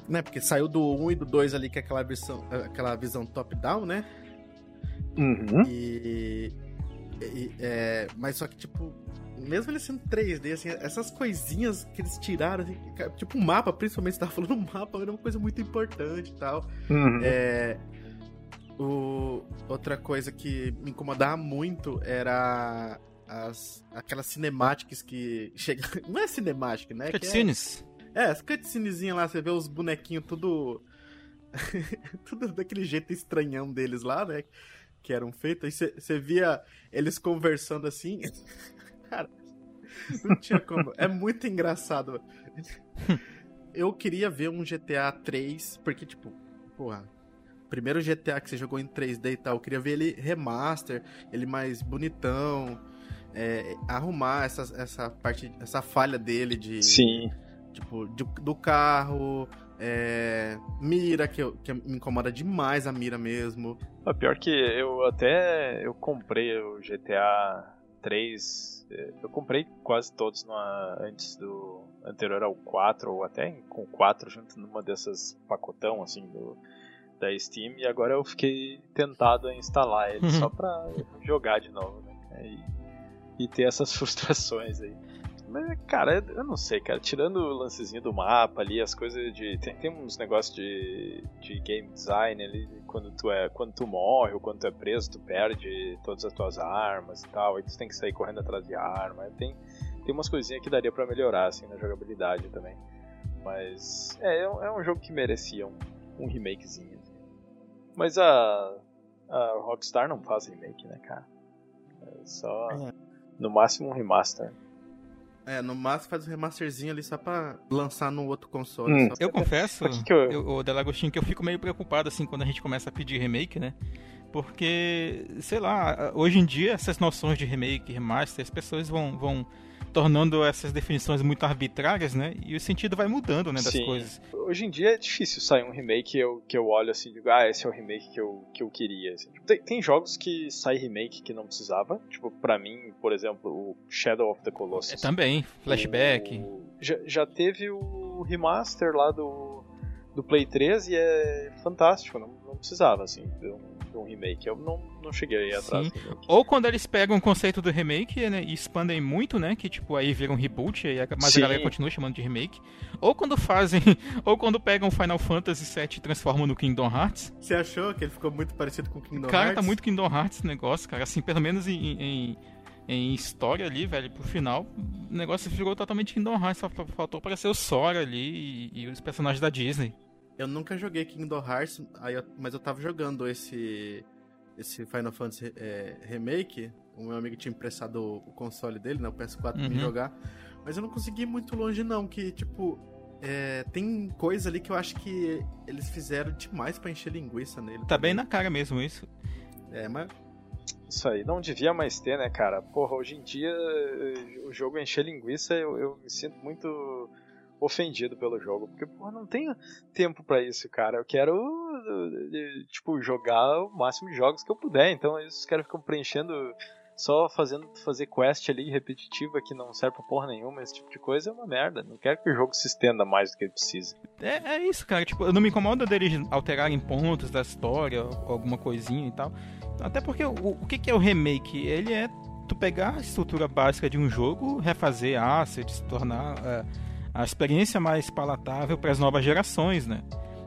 [SPEAKER 1] né, porque saiu do 1 e do 2 ali, que é aquela visão, aquela visão top-down, né?
[SPEAKER 2] Uhum.
[SPEAKER 1] E, e, é, mas só que, tipo, mesmo ele sendo 3D, assim, essas coisinhas que eles tiraram, assim, tipo um mapa, principalmente você tava falando (laughs) um mapa, era uma coisa muito importante e tal.
[SPEAKER 2] Uhum.
[SPEAKER 1] É, o, outra coisa que me incomodava muito era as, aquelas cinemáticas que chega (laughs) Não é cinemática, né?
[SPEAKER 3] Cutscenes.
[SPEAKER 1] É, é, as cutscenezinhas lá, você vê os bonequinhos tudo. (laughs) tudo daquele jeito estranhão deles lá, né? Que eram feitos. Aí você via eles conversando assim. (laughs) Cara, não tinha como. É muito engraçado. Eu queria ver um GTA 3, porque, tipo, porra, primeiro GTA que você jogou em 3D e tal, eu queria ver ele remaster, ele mais bonitão, é, arrumar essa, essa parte, essa falha dele de.
[SPEAKER 2] Sim.
[SPEAKER 1] Tipo, de, do carro, é, mira, que, eu, que me incomoda demais a mira mesmo.
[SPEAKER 2] A pior que eu até eu comprei o GTA 3 eu comprei quase todos numa, antes do anterior ao 4, ou até com o 4 junto numa dessas pacotão assim do, da Steam, e agora eu fiquei tentado a instalar ele (laughs) só pra jogar de novo, né? E, e ter essas (laughs) frustrações aí. Mas, cara, eu não sei, cara. Tirando o lancezinho do mapa ali, as coisas de. Tem, tem uns negócios de, de game design ali, quando tu, é, quando tu morre ou quando tu é preso, tu perde todas as tuas armas e tal. Aí tu tem que sair correndo atrás de arma. Tem, tem umas coisinhas que daria para melhorar, assim, na jogabilidade também. Mas. É, é um é jogo que merecia um, um remakezinho. Mas a. A Rockstar não faz remake, né, cara? É só. É. No máximo um remaster.
[SPEAKER 1] É, no máximo faz um remasterzinho ali só pra lançar no outro console.
[SPEAKER 3] Hum. Eu confesso, que eu... Eu, o Delagostinho, que eu fico meio preocupado assim quando a gente começa a pedir remake, né? Porque, sei lá, hoje em dia essas noções de remake, remaster, as pessoas vão, vão tornando essas definições muito arbitrárias, né? E o sentido vai mudando, né, das
[SPEAKER 2] Sim.
[SPEAKER 3] coisas.
[SPEAKER 2] Hoje em dia é difícil sair um remake que eu, que eu olho assim e digo, ah, esse é o remake que eu, que eu queria. Assim. Tem, tem, jogos que sai remake que não precisava. Tipo, pra mim, por exemplo, o Shadow of the Colossus. É,
[SPEAKER 3] também, flashback.
[SPEAKER 2] O, já, já teve o remaster lá do, do Play 3 e é fantástico, não, não precisava, assim, remake. Eu não, não cheguei atrás.
[SPEAKER 3] Ou quando eles pegam o conceito do remake né, e expandem muito, né? Que tipo, aí vira um reboot, aí a, mas Sim. a galera continua chamando de remake. Ou quando fazem. (laughs) ou quando pegam Final Fantasy VII e transformam no Kingdom Hearts.
[SPEAKER 1] Você achou que ele ficou muito parecido com Kingdom
[SPEAKER 3] cara,
[SPEAKER 1] Hearts?
[SPEAKER 3] Cara, tá muito Kingdom Hearts esse negócio, cara. Assim, pelo menos em, em em história ali, velho, pro final, o negócio ficou totalmente Kingdom Hearts, só faltou aparecer o Sora ali e, e, os personagens da Disney.
[SPEAKER 1] Eu nunca joguei Kingdom Hearts, eu, mas eu tava jogando esse esse Final Fantasy é, Remake, o meu amigo tinha emprestado o, o console dele, né, o PS4 uhum. pra me jogar, mas eu não consegui ir muito longe não, que tipo, é, tem coisa ali que eu acho que eles fizeram demais para encher linguiça nele.
[SPEAKER 3] Tá também. bem na cara mesmo isso.
[SPEAKER 1] É, mas
[SPEAKER 2] isso aí, não devia mais ter, né, cara? Porra, hoje em dia o jogo encher linguiça, eu, eu me sinto muito ofendido pelo jogo, porque porra, não tenho tempo para isso, cara. Eu quero tipo jogar o máximo de jogos que eu puder, então eles querem ficar preenchendo só fazendo fazer quest ali repetitiva que não serve pra porra nenhuma, esse tipo de coisa é uma merda. Não quero que o jogo se estenda mais do que ele precisa.
[SPEAKER 3] É, é isso, cara. Tipo, eu não me incomoda deles alterarem pontos da história, alguma coisinha e tal. Até porque o, o que, que é o remake? Ele é tu pegar a estrutura básica de um jogo, refazer assets, tornar é, a experiência mais palatável para as novas gerações, né?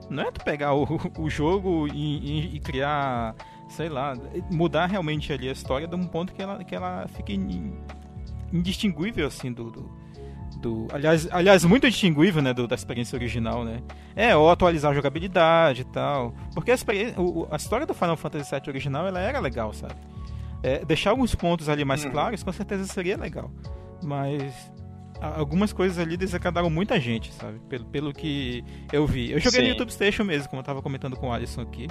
[SPEAKER 3] Não é tu pegar o, o jogo e, e, e, criar, sei lá, mudar realmente ali a história de um ponto que ela, que ela fique indistinguível, assim, do, do, do... aliás, aliás, muito distinguível, né, do, da experiência original, né? É, ou atualizar a jogabilidade e tal. Porque a, o, a história do Final Fantasy VII original, ela era legal, sabe? É, deixar alguns pontos ali mais hum. claros, com certeza seria legal. Mas algumas coisas ali desagradaram muita gente, sabe? Pelo, pelo que eu vi. Eu joguei Sim. no YouTube Station mesmo, como eu tava comentando com o Alisson aqui.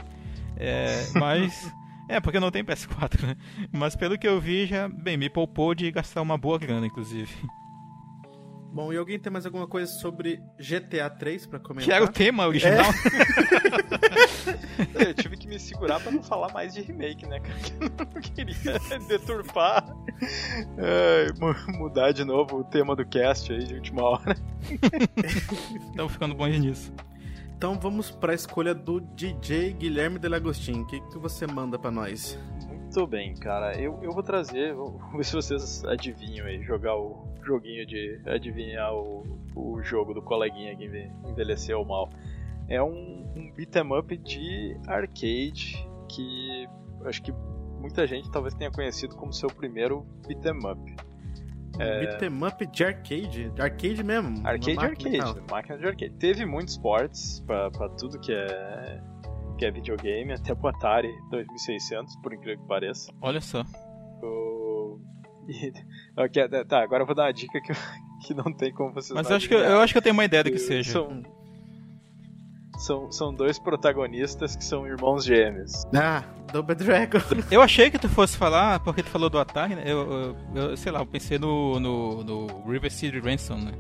[SPEAKER 3] É, mas. (laughs) é, porque não tem PS4, né? Mas pelo que eu vi, já, bem, me poupou de gastar uma boa grana, inclusive.
[SPEAKER 1] Bom, e alguém tem mais alguma coisa sobre GTA 3 pra comentar?
[SPEAKER 3] Que era o tema original.
[SPEAKER 2] É. (laughs) eu tive que me segurar pra não falar mais de remake, né, cara? Eu não queria (laughs) deturpar, é, mudar de novo o tema do cast aí de última hora. (laughs)
[SPEAKER 3] Estamos ficando bons nisso.
[SPEAKER 1] Então vamos pra escolha do DJ Guilherme Delagostin. O que, que você manda pra nós?
[SPEAKER 2] Muito bem, cara. Eu, eu vou trazer, (laughs) vou ver se vocês adivinham aí, jogar o joguinho de adivinhar o, o jogo do coleguinha que envelheceu mal. É um, um beat'em up de arcade que acho que muita gente talvez tenha conhecido como seu primeiro beat'em up.
[SPEAKER 1] É... Beat'em up de arcade? De arcade mesmo?
[SPEAKER 2] Arcade arcade, máquina de arcade. Teve muitos ports pra tudo que é que é videogame, até pro Atari 2600, por incrível que pareça.
[SPEAKER 3] Olha só.
[SPEAKER 2] O... E... (laughs) tá, agora eu vou dar uma dica que, (laughs) que não tem como vocês
[SPEAKER 3] Mas eu acho, que, eu acho que eu tenho uma ideia do que seja.
[SPEAKER 2] São, são, são dois protagonistas que são irmãos gêmeos.
[SPEAKER 1] Ah, Double Dragon. (laughs)
[SPEAKER 3] Eu achei que tu fosse falar, porque tu falou do Atari, né? Eu, eu, eu sei lá, eu pensei no, no, no River City Ransom, né?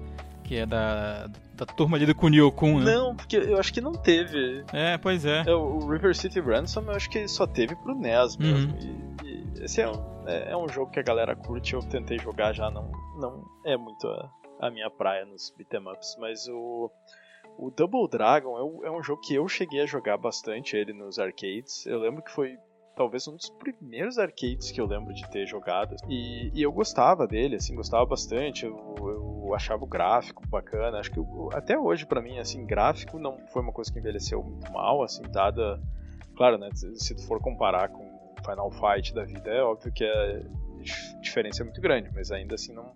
[SPEAKER 3] Que é da, da turma ali do Kunio-kun,
[SPEAKER 2] né? Não, porque eu acho que não teve.
[SPEAKER 3] É, pois é.
[SPEAKER 2] é o River City Ransom eu acho que só teve pro NES mesmo. Uhum. E, e, esse é um, é, é, um jogo que a galera curte, eu tentei jogar já, não, não é muito a, a minha praia nos beat'em ups, mas o... O Double Dragon é, é um jogo que eu cheguei a jogar bastante ele nos arcades. Eu lembro que foi talvez um dos primeiros arcades que eu lembro de ter jogado. E, e eu gostava dele, assim, gostava bastante. Eu, eu achava o gráfico bacana. Acho que eu, até hoje, para mim, assim, gráfico não foi uma coisa que envelheceu muito mal, assim, dada. Claro, né? Se tu for comparar com Final Fight da vida, é óbvio que a diferença é muito grande, mas ainda assim não.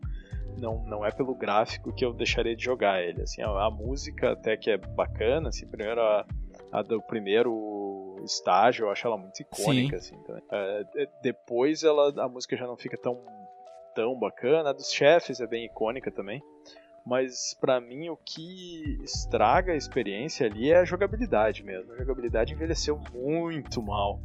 [SPEAKER 2] Não, não é pelo gráfico que eu deixaria de jogar ele. Assim, a, a música até que é bacana. Assim, primeiro a, a do primeiro estágio, eu acho ela muito icônica, Sim. assim. É, depois ela, a música já não fica tão, tão bacana. A dos chefes é bem icônica também. Mas para mim o que estraga a experiência ali é a jogabilidade mesmo. A jogabilidade envelheceu muito mal.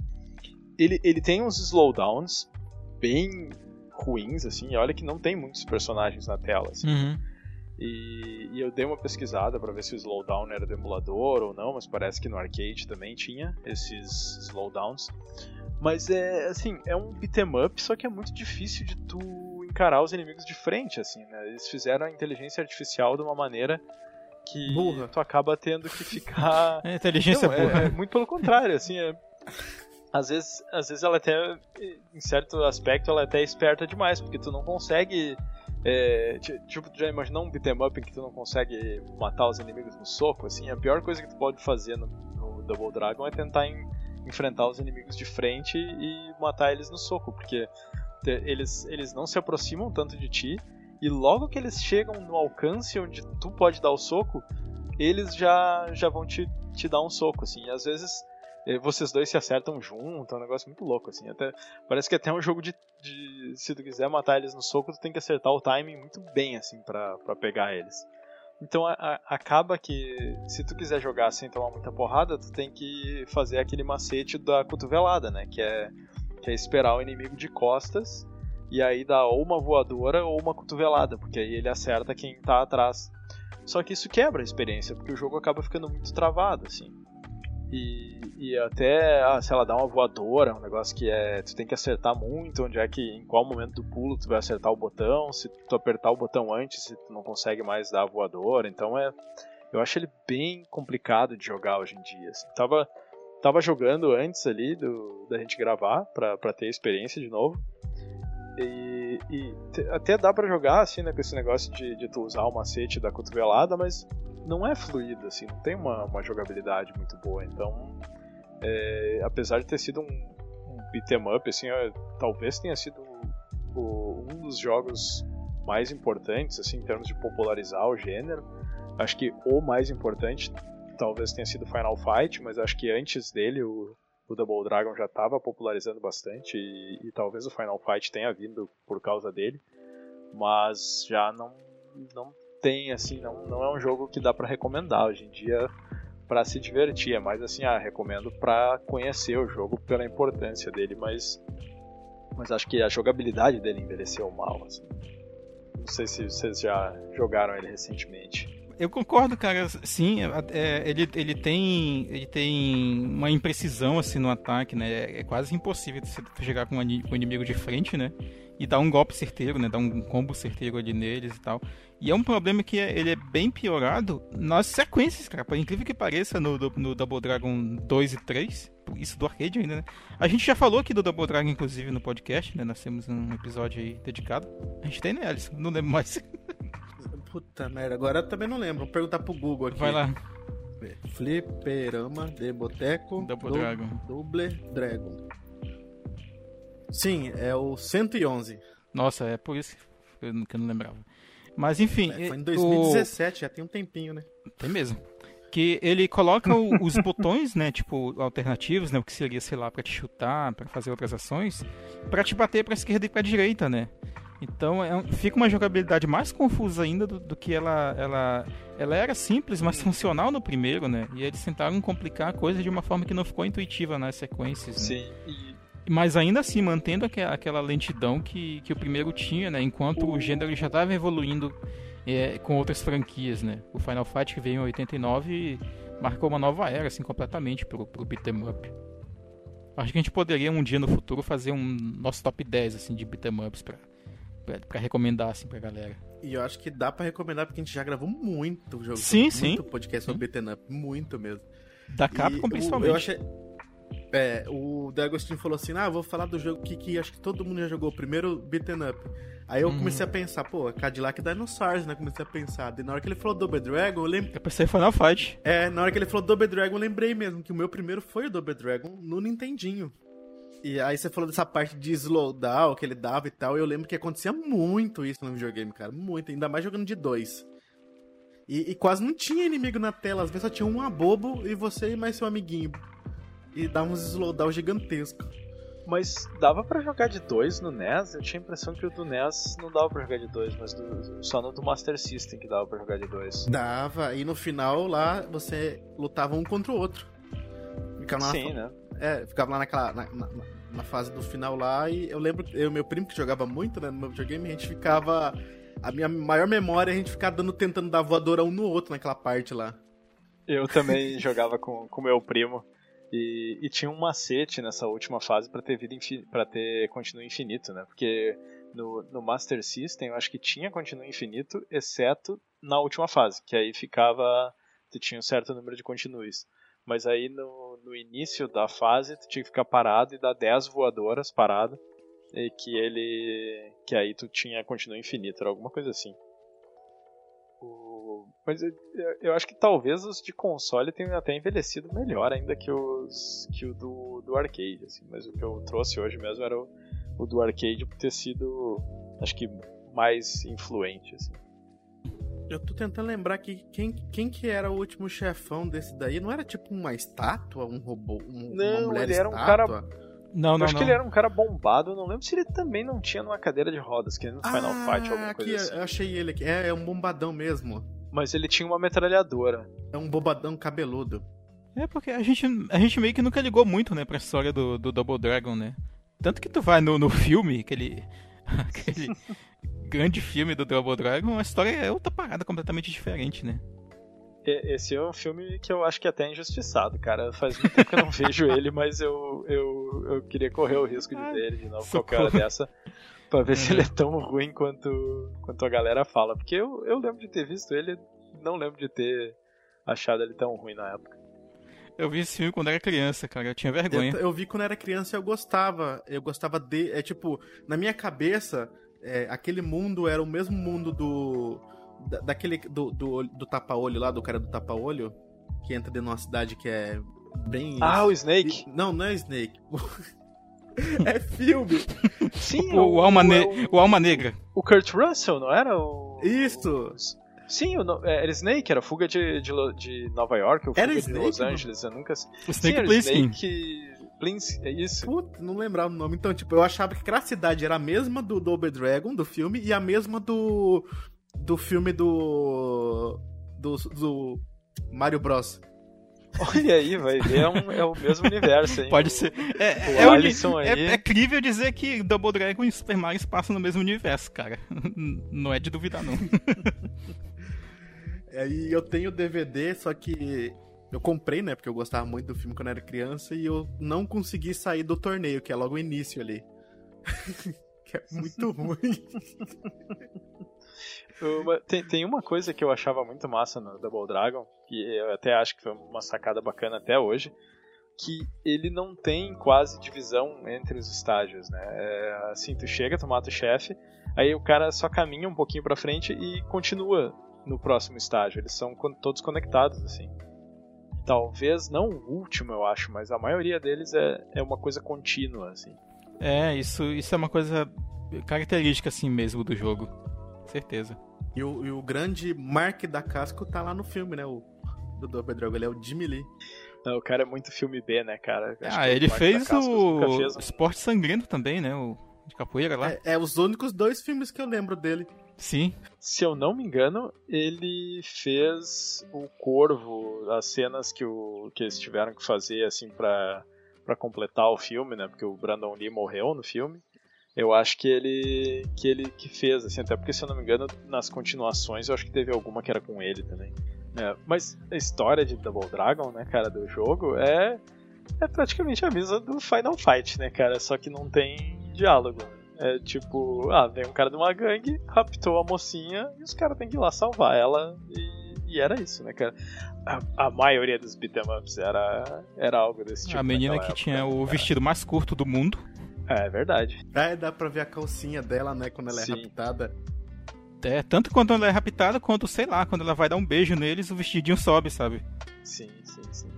[SPEAKER 2] Ele, ele tem uns slowdowns bem ruins, assim, e olha que não tem muitos personagens na tela. Assim.
[SPEAKER 3] Uhum.
[SPEAKER 2] E, e, eu dei uma pesquisada para ver se o slowdown era do emulador ou não, mas parece que no arcade também tinha esses slowdowns. Mas é assim, é um beat'em up, só que é muito difícil de tu encarar os inimigos de frente, assim, né? Eles fizeram a inteligência artificial de uma maneira que
[SPEAKER 1] burra.
[SPEAKER 2] tu acaba tendo que ficar. (laughs)
[SPEAKER 3] É, inteligência não, burra.
[SPEAKER 2] É, é, muito pelo contrário, assim, é... Às vezes, às vezes ela até, em certo aspecto, ela é até esperta demais, porque tu não consegue é, tipo, tu já imaginou um beat'em up em que tu não consegue matar os inimigos no soco? Assim, a pior coisa que tu pode fazer no, no Double Dragon é tentar em, enfrentar os inimigos de frente e matar eles no soco, porque eles, eles não se aproximam tanto de ti, e logo que eles chegam no alcance onde tu pode dar o soco, eles já, já vão te, te dar um soco, assim. E às vezes vocês dois se acertam junto, é um negócio muito louco, assim. Até, parece que é até um jogo de, de, Se tu quiser matar eles no soco, tu tem que acertar o timing muito bem, assim, pra, pegar eles. Então a, a, acaba que, se tu quiser jogar sem tomar muita porrada, tu tem que fazer aquele macete da cotovelada, né? Que é, que é esperar o inimigo de costas e aí dá ou uma voadora ou uma cotovelada, porque aí ele acerta quem tá atrás. Só que isso quebra a experiência, porque o jogo acaba ficando muito travado, assim. E, e até, ah, sei lá, dar uma voadora, um negócio que é. Tu tem que acertar muito, onde é que, em qual momento do pulo tu vai acertar o botão, se tu apertar o botão antes, tu não consegue mais dar a voadora. Então é. Eu acho ele bem complicado de jogar hoje em dia. Assim. Tava, tava jogando antes ali do, da gente gravar, pra, pra ter experiência de novo. E, e até dá para jogar assim, né, com esse negócio de, de tu usar o macete da cotovelada, mas não é fluido, assim, não tem uma, uma jogabilidade muito boa. Então, é, apesar de ter sido um, um beat'em up, assim, talvez tenha sido o, um dos jogos mais importantes, assim, em termos de popularizar o gênero. Acho que o mais importante talvez tenha sido Final Fight, mas acho que antes dele o, o Double Dragon já estava popularizando bastante e, e, talvez o Final Fight tenha vindo por causa dele, mas já não não tem assim, não, não é um jogo que dá para recomendar hoje em dia para se divertir, é mais assim, ah, recomendo para conhecer o jogo pela importância dele, mas mas acho que a jogabilidade dele envelheceu mal, assim. Não sei se vocês já jogaram ele recentemente.
[SPEAKER 3] Eu concordo, cara. Sim, é, ele, ele, tem, ele tem uma imprecisão assim no ataque, né? É, é quase impossível você chegar com, o inimigo de frente, né? E dar um golpe certeiro, né? Dar um combo certeiro ali neles e tal. E é um problema que é, ele é bem piorado nas sequências, cara. Por incrível que pareça, no, no Double Dragon 2 e 3, isso do arcade ainda, né? A gente já falou aqui do Double Dragon, inclusive, no podcast, né? Nós temos um episódio aí dedicado. A gente tem, né, Alisson? Não lembro mais. (laughs)
[SPEAKER 1] Puta merda, agora eu também não lembro. Vou perguntar pro Google aqui.
[SPEAKER 3] Vai lá.
[SPEAKER 1] Fliperama de Boteco
[SPEAKER 3] Double do, Dragon.
[SPEAKER 1] Double Dragon. Sim, é o 111.
[SPEAKER 3] Nossa, é por isso que eu não lembrava. Mas enfim.
[SPEAKER 1] É, foi em 2017, o... já tem um tempinho, né?
[SPEAKER 3] Tem mesmo. Que ele coloca o, os (laughs) botões, né, tipo, alternativos, né, o que seria, sei lá, para te chutar, para fazer outras ações, para te bater para esquerda e para direita, né? Então é, fica uma jogabilidade mais confusa ainda do, do, que ela, ela, ela era simples, mas (laughs) funcional no primeiro, né? E eles tentaram complicar a coisa de uma forma que não ficou intuitiva nas sequências. Né?
[SPEAKER 2] Sim. E...
[SPEAKER 3] Mas ainda assim, mantendo aquela lentidão que, que o primeiro tinha, né? Enquanto o, o gênero já estava evoluindo é, com outras franquias, né? O Final Fight que veio em 89 marcou uma nova era, assim, completamente pro, pro beat'em up. Acho que a gente poderia um dia no futuro fazer um nosso top 10, assim, de beat'em ups pra para recomendar assim pra galera.
[SPEAKER 1] E eu acho que dá para recomendar porque a gente já gravou muito jogo.
[SPEAKER 3] Sim,
[SPEAKER 1] muito
[SPEAKER 3] sim.
[SPEAKER 1] Muito podcast sobre beat'em up, muito mesmo.
[SPEAKER 3] Da Capcom e principalmente.
[SPEAKER 1] eu achei... É, o D'Agostino falou assim: Ah, vou falar do jogo que, que acho que todo mundo já jogou. Primeiro, beaten up. Aí eu hum. comecei a pensar, pô, Cadillac Dinosaurs, né? Comecei a pensar. E na hora que ele falou Double Dragon, eu lembrei.
[SPEAKER 3] Eu pensei Final Fight.
[SPEAKER 1] É, na hora que ele falou Double Dragon, eu lembrei mesmo que o meu primeiro foi o Double Dragon no Nintendinho. E aí você falou dessa parte de slowdown que ele dava e tal. E eu lembro que acontecia muito isso no videogame, cara. Muito. Ainda mais jogando de dois. E, e quase não tinha inimigo na tela. Às vezes só tinha um abobo e você e mais seu amiguinho. E dava uns slowdown gigantesco.
[SPEAKER 2] Mas dava para jogar de dois no NES? Eu tinha a impressão que o do NES não dava pra jogar de dois, mas do, só no do Master System que dava pra jogar de dois.
[SPEAKER 1] Dava, e no final lá você lutava um contra o outro.
[SPEAKER 2] Ficava Sim, né?
[SPEAKER 1] É, ficava lá naquela. Na, na, na, fase do final lá e eu lembro, eu e meu primo que jogava muito, né, no meu videogame, a gente ficava. A minha maior memória é a gente ficar dando, tentando dar voadora um no outro naquela parte lá.
[SPEAKER 2] Eu também (laughs) jogava com o meu primo. E, e, tinha um macete nessa última fase para ter vida para ter continuo infinito, né? Porque no, no Master System eu acho que tinha continuo infinito, exceto na última fase, que aí ficava. Tu tinha um certo número de continues. Mas aí no, no início da fase tu tinha que ficar parado e dar 10 voadoras parado. E que ele. Que aí tu tinha continuo infinito, era alguma coisa assim. O, mas eu, eu, acho que talvez os de console tenham até envelhecido melhor ainda que os que o do, do arcade, assim. Mas o que eu trouxe hoje mesmo era o, o do arcade por ter sido, acho que, mais influente, assim.
[SPEAKER 1] Eu tô tentando lembrar que quem, quem que era o último chefão desse daí? Não era tipo uma estátua, um robô, um,
[SPEAKER 2] Não,
[SPEAKER 1] uma mulher
[SPEAKER 2] ele era um
[SPEAKER 1] estátua?
[SPEAKER 3] Não,
[SPEAKER 2] eu
[SPEAKER 3] não,
[SPEAKER 2] acho
[SPEAKER 3] não.
[SPEAKER 2] que ele era um cara bombado, eu não lembro se ele também não tinha numa cadeira de rodas, que nem no Final
[SPEAKER 1] ah,
[SPEAKER 2] Fight ou alguma
[SPEAKER 1] aqui,
[SPEAKER 2] coisa assim.
[SPEAKER 1] eu achei ele aqui. É, é um bombadão mesmo.
[SPEAKER 2] Mas ele tinha uma metralhadora.
[SPEAKER 1] É um bombadão cabeludo.
[SPEAKER 3] É porque a gente, a gente meio que nunca ligou muito, né, pra história do, do Double Dragon, né? Tanto que tu vai no, no filme, aquele. (laughs) aquele grande filme do Double Dragon, a história é outra parada completamente diferente, né?
[SPEAKER 2] Esse é um filme que eu acho que é até injustiçado, cara. Faz muito tempo que eu não vejo (laughs) ele, mas eu, eu, eu queria correr o risco de
[SPEAKER 3] Ah,
[SPEAKER 2] ver ele de novo
[SPEAKER 3] socorro.
[SPEAKER 2] qualquer hora dessa. Pra ver se
[SPEAKER 3] Uhum.
[SPEAKER 2] ele é tão ruim quanto, quanto a galera fala. Porque eu, eu lembro de ter visto ele, não lembro de ter achado ele tão ruim na época.
[SPEAKER 3] Eu vi esse filme quando era criança, cara, eu tinha vergonha.
[SPEAKER 1] Eu, eu vi quando era criança e eu gostava. Eu gostava de. É tipo, na minha cabeça, é, aquele mundo era o mesmo mundo do. da- daquele. Do, do, olho- do tapa-olho lá, do cara do tapa-olho. Que entra dentro de uma cidade que é bem.
[SPEAKER 2] Ah, o Snake?
[SPEAKER 1] Não, não é Snake. (laughs) é filme.
[SPEAKER 2] Sim,
[SPEAKER 3] O, o Alma Ne-
[SPEAKER 2] o,
[SPEAKER 3] o Alma Negra.
[SPEAKER 2] o Kurt Russell, não era? O,
[SPEAKER 1] Isso.
[SPEAKER 2] Sim, o, no- é, era Snake, era Fuga de, de, de Nova York ou Fuga
[SPEAKER 1] Era
[SPEAKER 2] de
[SPEAKER 1] Snake,
[SPEAKER 2] Los? Angeles, eu nunca...
[SPEAKER 3] O
[SPEAKER 2] Sim,
[SPEAKER 3] Snake
[SPEAKER 2] era
[SPEAKER 3] Plissken.
[SPEAKER 2] Snake Plissken, é isso.
[SPEAKER 1] Puta, não lembrava o nome. Então, tipo, eu achava que aquela cidade era a mesma do Double Dragon, do filme, e a mesma do. do filme do. do, do Mario Bros.
[SPEAKER 2] Olha aí, vai ver, é, um- é o mesmo universo, hein?
[SPEAKER 3] Pode ser. É,
[SPEAKER 2] o
[SPEAKER 3] é,
[SPEAKER 2] Alisson
[SPEAKER 3] é,
[SPEAKER 2] aí.
[SPEAKER 3] é crível dizer que Double Dragon e Super Mario se passam no mesmo universo, cara. (laughs) Não é de duvidar, não. (laughs)
[SPEAKER 1] Aí eu tenho DVD, só que eu comprei, né? Porque eu gostava muito do filme quando era criança e eu não consegui sair do torneio, que é logo o início ali. (laughs) que é muito ruim.
[SPEAKER 2] Uma- tem, tem uma coisa que eu achava muito massa no Double Dragon, que eu até acho que foi uma sacada bacana até hoje, que ele não tem quase divisão entre os estágios, né? É, assim, tu chega, tu mata o chefe, aí o cara só caminha um pouquinho pra frente e continua no próximo estágio. Eles são todos conectados, assim. Talvez não o último, eu acho, mas a maioria deles é, é uma coisa contínua, assim.
[SPEAKER 3] É, isso, isso é uma coisa característica assim mesmo do jogo. Certeza.
[SPEAKER 1] E o, e o grande Mark da Casco tá lá no filme, né? O, do Double Dragon, ele é o Jimmy Lee.
[SPEAKER 2] Não, o cara é muito filme B, né, cara? Acho
[SPEAKER 3] Ah, ele fez o
[SPEAKER 2] fez um-
[SPEAKER 3] Esporte Sangrento também, né? O de capoeira lá.
[SPEAKER 1] É, é os únicos dois filmes que eu lembro dele.
[SPEAKER 3] Sim.
[SPEAKER 2] Se eu não me engano, ele fez o Corvo, as cenas que, o, que eles tiveram que fazer, assim, pra completar o filme, né? Porque o Brandon Lee morreu no filme. Eu acho que ele que ele que fez, assim, até porque, se eu não me engano, nas continuações eu acho que teve alguma que era com ele também. É, mas a história de Double Dragon, né, cara, do jogo, é, é praticamente a mesma do Final Fight, né, cara? Só que não tem diálogo. É tipo, ah, vem um cara de uma gangue, raptou a mocinha e os caras têm que ir lá salvar ela. E, e era isso, né, cara? A, a maioria dos beat'em ups era, era algo desse tipo.
[SPEAKER 3] a menina que
[SPEAKER 2] época,
[SPEAKER 3] tinha o
[SPEAKER 2] cara.
[SPEAKER 3] vestido mais curto do mundo.
[SPEAKER 2] É, é verdade.
[SPEAKER 1] Aí dá pra ver a calcinha dela, né? Quando ela
[SPEAKER 2] Sim.
[SPEAKER 1] é raptada.
[SPEAKER 3] É, tanto quando ela é raptada, quanto, sei lá, quando ela vai dar um beijo neles, o vestidinho sobe, sabe?
[SPEAKER 2] Sim, sim, sim.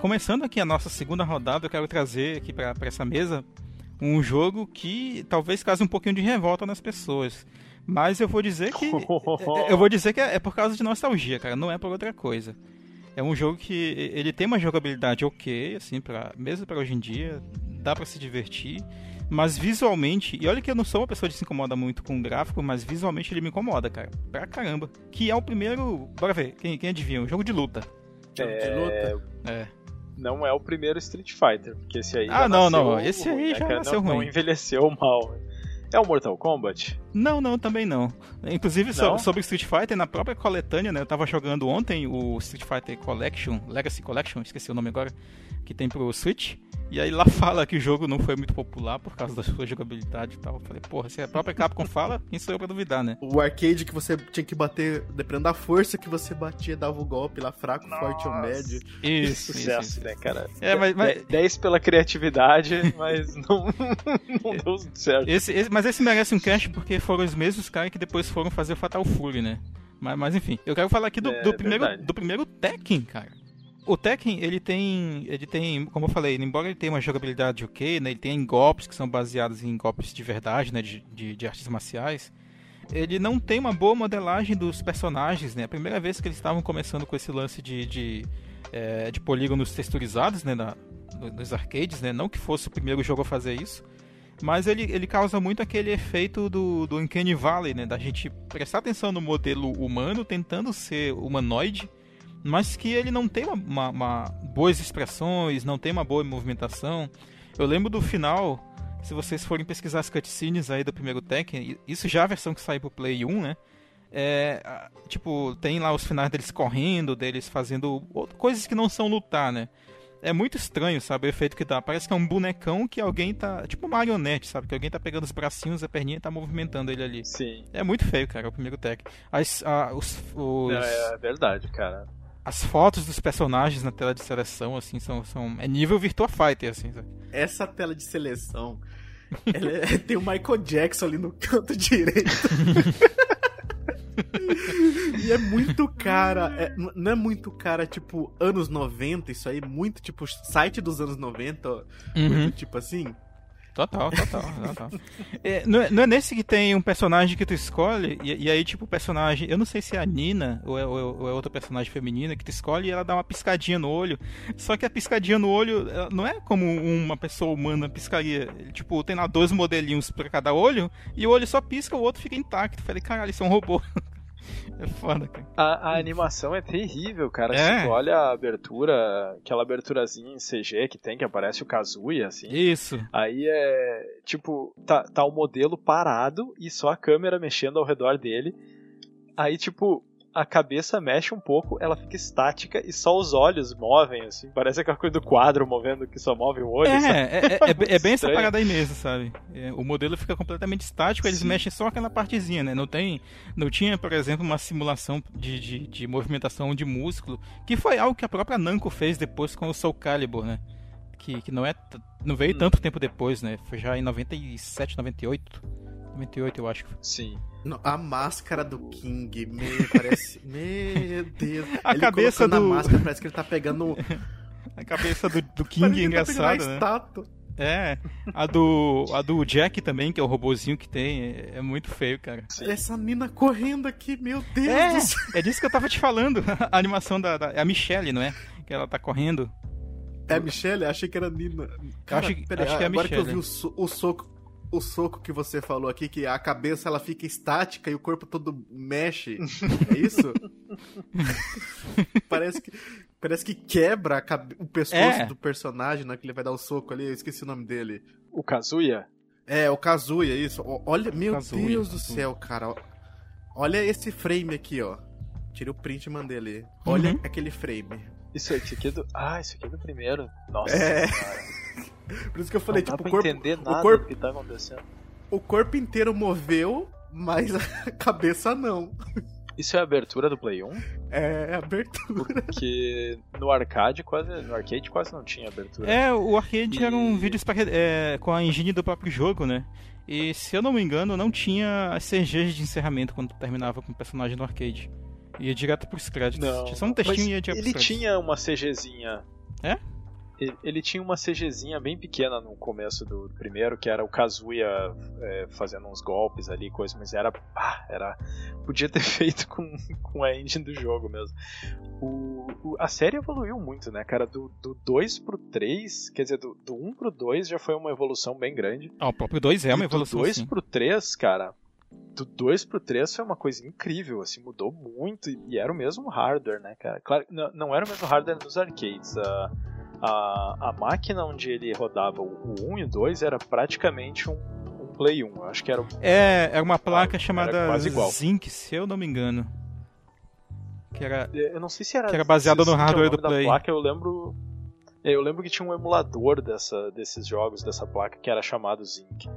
[SPEAKER 3] Começando aqui a nossa segunda rodada, eu quero trazer aqui pra pra essa mesa um jogo que talvez cause um pouquinho de revolta nas pessoas. Mas eu vou dizer que. (laughs) eu vou dizer que é é por causa de nostalgia, cara, não é por outra coisa. É um jogo que ele tem uma jogabilidade ok, assim, pra, mesmo para hoje em dia, dá pra se divertir, mas visualmente, e olha que eu não sou uma pessoa que se incomoda muito com o gráfico, mas visualmente ele me incomoda, cara, pra caramba. Que é o primeiro, bora ver, quem, quem adivinha? Um jogo de luta.
[SPEAKER 1] Jogo de
[SPEAKER 2] É,
[SPEAKER 1] luta.
[SPEAKER 3] É.
[SPEAKER 2] Não é o primeiro Street Fighter, porque esse aí.
[SPEAKER 3] Ah,
[SPEAKER 2] já
[SPEAKER 3] não, não, esse aí
[SPEAKER 2] ruim, né,
[SPEAKER 3] já
[SPEAKER 2] cara?
[SPEAKER 3] nasceu
[SPEAKER 2] não, Não
[SPEAKER 3] ruim.
[SPEAKER 2] envelheceu mal. É o Mortal Kombat?
[SPEAKER 3] Não, não, também não. Inclusive, so-
[SPEAKER 2] Não?
[SPEAKER 3] sobre Street Fighter, na própria coletânea, né? Eu tava jogando ontem o Street Fighter Collection, Legacy Collection, esqueci o nome agora, que tem pro Switch. E aí lá (laughs) fala que o jogo não foi muito popular por causa da sua jogabilidade e tal. Eu falei, porra, se a própria Capcom fala, quem sou eu pra duvidar, né?
[SPEAKER 1] O arcade que você tinha que bater, dependendo da força que você batia, dava o golpe lá, fraco, forte ou
[SPEAKER 2] Nossa.
[SPEAKER 1] médio.
[SPEAKER 3] Isso,
[SPEAKER 2] Sucesso,
[SPEAKER 3] isso, isso.
[SPEAKER 2] né, cara?
[SPEAKER 3] É, mas- mas-
[SPEAKER 2] 10 pela criatividade, (laughs) mas não, (laughs) não deu certo.
[SPEAKER 3] Esse, esse- mas esse merece um cast porque foram os mesmos caras que depois foram fazer o Fatal Fury, né? Mas, mas enfim, eu quero falar aqui do,
[SPEAKER 2] É,
[SPEAKER 3] do primeiro,
[SPEAKER 2] verdade.
[SPEAKER 3] do primeiro Tekken, cara. O Tekken, ele tem, ele tem, como eu falei, embora ele tenha uma jogabilidade ok, né, ele tem golpes que são baseados em golpes de verdade, né, de, de, de artes marciais, ele não tem uma boa modelagem dos personagens, né, a primeira vez que eles estavam começando com esse lance de, de, é, de polígonos texturizados, né, na, no- nos arcades, né, não que fosse o primeiro jogo a fazer isso, mas ele, ele causa muito aquele efeito do, do Uncanny Valley, né? Da gente prestar atenção no modelo humano, tentando ser humanoide, mas que ele não tem uma, uma- uma- boas expressões, não tem uma boa movimentação. Eu lembro do final, se vocês forem pesquisar as cutscenes aí do primeiro Tekken, isso já é a versão que saiu pro Play 1, né? É, tipo, tem lá os finais deles correndo, deles fazendo coisas que não são lutar, né? É muito estranho, sabe, o efeito que dá. Parece que é um bonecão que alguém tá. Tipo marionete, sabe? Que alguém tá pegando os bracinhos, a perninha e tá movimentando ele ali.
[SPEAKER 2] Sim.
[SPEAKER 3] É muito feio, cara, o primeiro Tekken. As, a- os, os-
[SPEAKER 2] É, é verdade, cara.
[SPEAKER 3] as fotos dos personagens na tela de seleção, assim, são. são é nível Virtua Fighter, assim, sabe?
[SPEAKER 1] Essa tela de seleção. (laughs) ela é- tem o Michael Jackson ali no canto (laughs) direito. (laughs) (laughs) e é muito cara. é- não é muito cara, tipo, anos 90, isso aí, muito tipo site dos anos 90, ó,
[SPEAKER 3] Uhum.
[SPEAKER 1] muito tipo assim.
[SPEAKER 3] Total, total, (laughs) total. É, não, é, não é nesse que tem um personagem que tu escolhe, e, e aí, tipo, o personagem. Eu não sei se é a Nina ou é, ou é- ou outra personagem feminina que tu escolhe e ela dá uma piscadinha no olho. Só que a piscadinha no olho não é como uma pessoa humana piscaria. Tipo, tem lá dois modelinhos pra cada olho e o olho só pisca, o outro fica intacto. Falei, caralho, isso é um robô. (laughs) (laughs) É foda, cara.
[SPEAKER 2] A, a animação é terrível, cara.
[SPEAKER 3] É.
[SPEAKER 2] Se tu olha a abertura, aquela aberturazinha em CG que tem, que aparece o Kazuya, assim.
[SPEAKER 3] Isso.
[SPEAKER 2] Aí é. Tipo, tá, tá o modelo parado e só a câmera mexendo ao redor dele. Aí, tipo, a cabeça mexe um pouco, ela fica estática e só os olhos movem, assim. Parece aquela coisa do quadro movendo que só move o olho.
[SPEAKER 3] É, é, é, é, bem- é (laughs) essa parada aí mesmo, sabe? É, o modelo fica completamente estático, eles
[SPEAKER 2] Sim.
[SPEAKER 3] mexem só aquela partezinha, né? Não tem, não tinha, por exemplo, uma simulação de, de, de movimentação de músculo, que foi algo que a própria Namco fez depois com o Soul Calibur, né? Que, que não é, não veio
[SPEAKER 2] Hum.
[SPEAKER 3] tanto tempo depois, né? Foi já em 97, 98, 98 eu acho que foi.
[SPEAKER 2] Sim.
[SPEAKER 1] Não, a máscara do King, meu, parece. (laughs) meu Deus.
[SPEAKER 3] A
[SPEAKER 1] Ele
[SPEAKER 3] cabeça do-
[SPEAKER 1] a máscara, parece que ele tá pegando. (laughs)
[SPEAKER 3] A cabeça do, do (laughs) King é
[SPEAKER 1] ele tá
[SPEAKER 3] engraçada, né?
[SPEAKER 1] estátua.
[SPEAKER 3] É, a do, a do Jack também, que é o robozinho que tem, é, é muito feio, cara.
[SPEAKER 2] Sim.
[SPEAKER 1] Essa mina correndo aqui, meu Deus
[SPEAKER 3] É,
[SPEAKER 1] do céu.
[SPEAKER 3] é disso que eu tava te falando. A animação da, da- é a Michelle, não é? Que ela tá correndo.
[SPEAKER 1] É a Michelle? Achei que era a Nina. Cara,
[SPEAKER 3] acho
[SPEAKER 1] peraí,
[SPEAKER 3] acho que é a
[SPEAKER 1] agora que eu vi o, so- o soco. O soco que você falou aqui, que a cabeça ela fica estática e o corpo todo mexe. É isso? (laughs) parece que parece que quebra a cabe- o pescoço
[SPEAKER 3] É.
[SPEAKER 1] do personagem na que ele vai dar o soco ali. Eu esqueci o nome dele.
[SPEAKER 2] O Kazuya?
[SPEAKER 1] É, o Kazuya, isso. Olha, meu
[SPEAKER 3] Kazuya,
[SPEAKER 1] Deus do céu, cara. Olha esse frame aqui, ó. Tirei o print e mandei ali. Olha
[SPEAKER 3] Uhum.
[SPEAKER 1] aquele frame.
[SPEAKER 2] Isso aqui, é do. Ah, isso aqui é do primeiro. Nossa.
[SPEAKER 1] É.
[SPEAKER 2] senhora. (laughs) (laughs)
[SPEAKER 1] Por isso que eu falei,
[SPEAKER 2] não dá
[SPEAKER 1] tipo,
[SPEAKER 2] pra
[SPEAKER 1] o corpo,
[SPEAKER 2] entender nada
[SPEAKER 1] corpo-
[SPEAKER 2] do que tá acontecendo.
[SPEAKER 1] o corpo inteiro moveu, mas a (laughs) cabeça não.
[SPEAKER 2] Isso é a abertura do Play 1?
[SPEAKER 1] É abertura.
[SPEAKER 2] Porque no arcade quase. No arcade quase não tinha abertura.
[SPEAKER 3] É, o arcade
[SPEAKER 2] E-
[SPEAKER 3] eram vídeos pra, é, com a engine do próprio jogo, né? E se eu não me engano, não tinha as CGs de encerramento quando terminava com o personagem no arcade. Ia direto pros créditos.
[SPEAKER 2] Não.
[SPEAKER 3] Tinha só um textinho e ia direto
[SPEAKER 2] ele
[SPEAKER 3] pros créditos.
[SPEAKER 2] tinha uma CGzinha.
[SPEAKER 3] É?
[SPEAKER 2] Ele, tinha uma CGzinha bem pequena no começo do primeiro, que era o Kazuya é, fazendo uns golpes ali, coisa, mas era. Ah, era. Podia ter (laughs) feito com, com a engine do jogo mesmo. O, o- a série evoluiu muito, né, cara? Do, do 2 pro 3, quer dizer, do, do 1 pro 2 já foi uma evolução bem grande.
[SPEAKER 3] Ah, o próprio 2 é uma
[SPEAKER 2] E
[SPEAKER 3] evolução,
[SPEAKER 2] Do 2
[SPEAKER 3] sim.
[SPEAKER 2] pro 3, cara. Do 2 pro 3 foi uma coisa incrível, assim, mudou muito. E era o mesmo hardware, né, cara? Claro, não, não era o mesmo hardware dos arcades. A, a, a máquina onde ele rodava o, o 1 e o 2 era praticamente um, um Play 1. Eu acho que era o.
[SPEAKER 3] É, era uma placa
[SPEAKER 2] Era
[SPEAKER 3] chamada. Zinc, se eu não me engano. Que era.
[SPEAKER 2] Eu não sei se era.
[SPEAKER 3] Que era baseado
[SPEAKER 2] se
[SPEAKER 3] no
[SPEAKER 2] é
[SPEAKER 3] hardware do Play.
[SPEAKER 2] placa, eu lembro. é, Eu lembro que tinha um emulador dessa, desses jogos, dessa placa, que era chamado Zinc.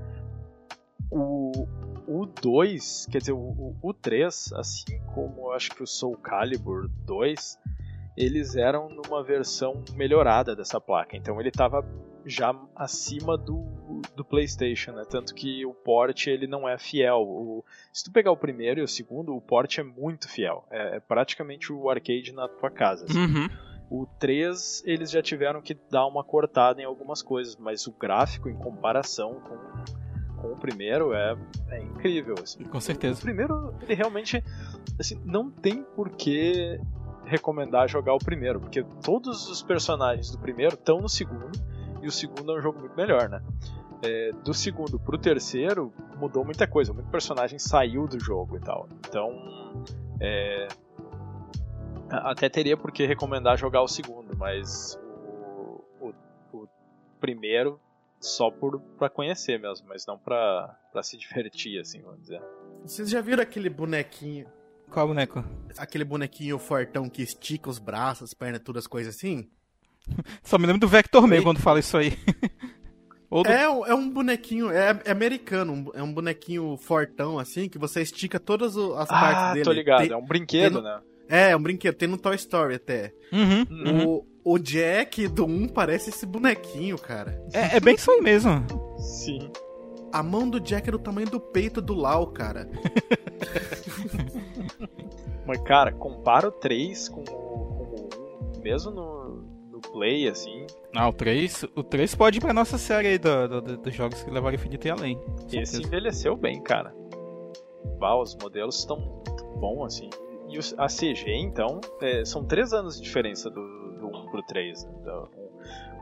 [SPEAKER 2] O, o 2, quer dizer, o, o, o 3, assim como eu acho que o Soul Calibur 2, eles eram numa versão melhorada dessa placa. Então ele estava já acima do, do PlayStation, né? Tanto que o port ele não é fiel. O, se tu pegar o primeiro e o segundo, o port é muito fiel. É, é praticamente o arcade na tua casa. Assim.
[SPEAKER 3] Uhum.
[SPEAKER 2] O 3 eles já tiveram que dar uma cortada em algumas coisas, mas o gráfico em comparação com, com o primeiro é, é incrível. Assim.
[SPEAKER 3] Com certeza.
[SPEAKER 2] O primeiro, ele realmente assim, não tem por que recomendar jogar o primeiro, porque todos os personagens do primeiro estão no segundo e o segundo é um jogo muito melhor, né? É, do segundo pro terceiro mudou muita coisa, muito personagem saiu do jogo e tal. Então, é, até teria por que recomendar jogar o segundo, mas o, o, o primeiro só por para conhecer mesmo, mas não para se (laughs) divertir, assim, vamos dizer.
[SPEAKER 1] Vocês já viram aquele bonequinho?
[SPEAKER 3] Qual boneco?
[SPEAKER 1] Aquele bonequinho fortão que estica os braços, as pernas, todas as coisas assim? (laughs)
[SPEAKER 3] Só me lembro do Vector Man quando fala isso aí. (laughs)
[SPEAKER 1] do... é, é um bonequinho, é, é americano, é um bonequinho fortão, assim, que você estica todas as
[SPEAKER 2] ah,
[SPEAKER 1] partes dele.
[SPEAKER 2] Ah, tô ligado, tem, é um brinquedo,
[SPEAKER 1] no...
[SPEAKER 2] né?
[SPEAKER 1] É, é um brinquedo, tem no Toy Story até.
[SPEAKER 3] Uhum,
[SPEAKER 1] uhum. O, o Jack do 1 parece esse bonequinho, cara.
[SPEAKER 3] É, é bem isso aí mesmo.
[SPEAKER 2] Sim.
[SPEAKER 1] A mão do Jack é do tamanho do peito do Lau, cara. (laughs)
[SPEAKER 2] Mas, cara, compara o 3 com o, com o 1, mesmo no, no Play, assim.
[SPEAKER 3] Ah, o 3, o 3 pode ir pra nossa série aí do, do, dos jogos que levaram infinito e além.
[SPEAKER 2] Esse envelheceu bem, cara. Bah, os modelos estão muito bons, assim. E a CG, então, é, são 3 anos de diferença do, do 1 pro 3. Né? Então,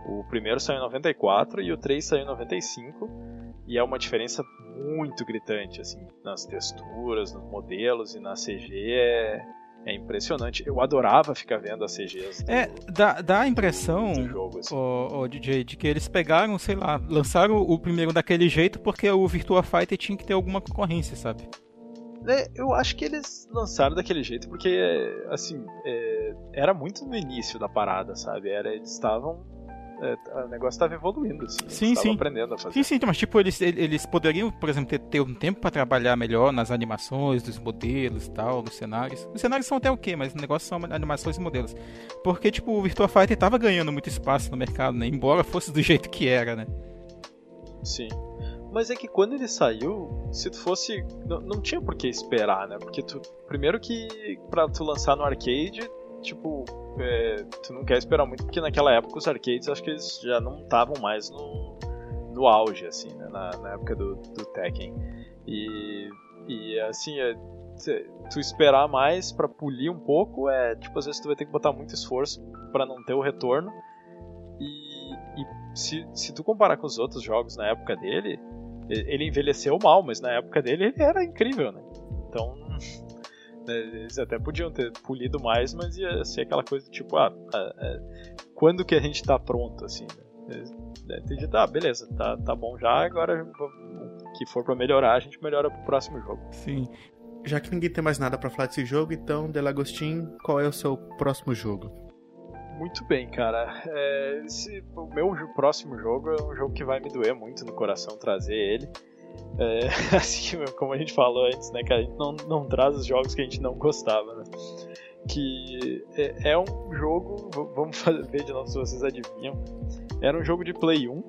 [SPEAKER 2] o primeiro saiu em 94 e o 3 saiu em 95. E é uma diferença muito gritante, assim, nas texturas, nos modelos e na CG é, é impressionante. Eu adorava ficar vendo as CGs.
[SPEAKER 3] Do, é, dá, dá a impressão,
[SPEAKER 2] jogo, assim.
[SPEAKER 3] o, o, DJ, de que eles pegaram, sei lá, lançaram o primeiro daquele jeito porque o Virtua Fighter tinha que ter alguma concorrência, sabe?
[SPEAKER 2] É, eu acho que eles lançaram daquele jeito porque, assim, é, era muito no início da parada, sabe? Era, eles estavam é, o negócio estava evoluindo, assim.
[SPEAKER 3] Sim, sim.
[SPEAKER 2] aprendendo a fazer.
[SPEAKER 3] Sim, sim, mas tipo, eles, eles poderiam, por exemplo, ter, ter um tempo para trabalhar melhor nas animações, dos modelos e tal, nos cenários. Os cenários são até o quê, mas o negócio são animações e modelos. Porque, tipo, o Virtua Fighter tava ganhando muito espaço no mercado, né? Embora fosse do jeito que era, né?
[SPEAKER 2] Sim. Mas é que quando ele saiu, se tu fosse. Não, não tinha por que esperar, né? Porque tu. Primeiro que pra tu lançar no arcade, tipo, é, tu não quer esperar muito, porque naquela época os arcades acho que eles já não estavam mais no, no auge, assim, né? na, na época do, do Tekken. E, e assim, é, tu esperar mais para polir um pouco é, tipo, às vezes tu vai ter que botar muito esforço para não ter o retorno. E, e se, se tu comparar com os outros jogos na época dele, ele envelheceu mal, mas na época dele ele era incrível, né? Então? Eles até podiam ter polido mais, mas ia ser aquela coisa tipo, ah, é, quando que a gente tá pronto, assim, né? Entendi, tá, beleza, tá, tá bom já, agora o que for para melhorar, a gente melhora pro próximo jogo.
[SPEAKER 3] Sim.
[SPEAKER 1] Já que ninguém tem mais nada para falar desse jogo, então, Delagostin, qual é o seu próximo jogo?
[SPEAKER 2] Muito bem, cara. É, esse, o meu próximo jogo é um jogo que vai me doer muito no coração trazer ele. É, (laughs) assim como a gente falou antes, né, que a gente não, não traz os jogos que a gente não gostava, né? Que é, é um jogo, vamos (laughs) ver de novo se vocês adivinham. Era um jogo de Play 1,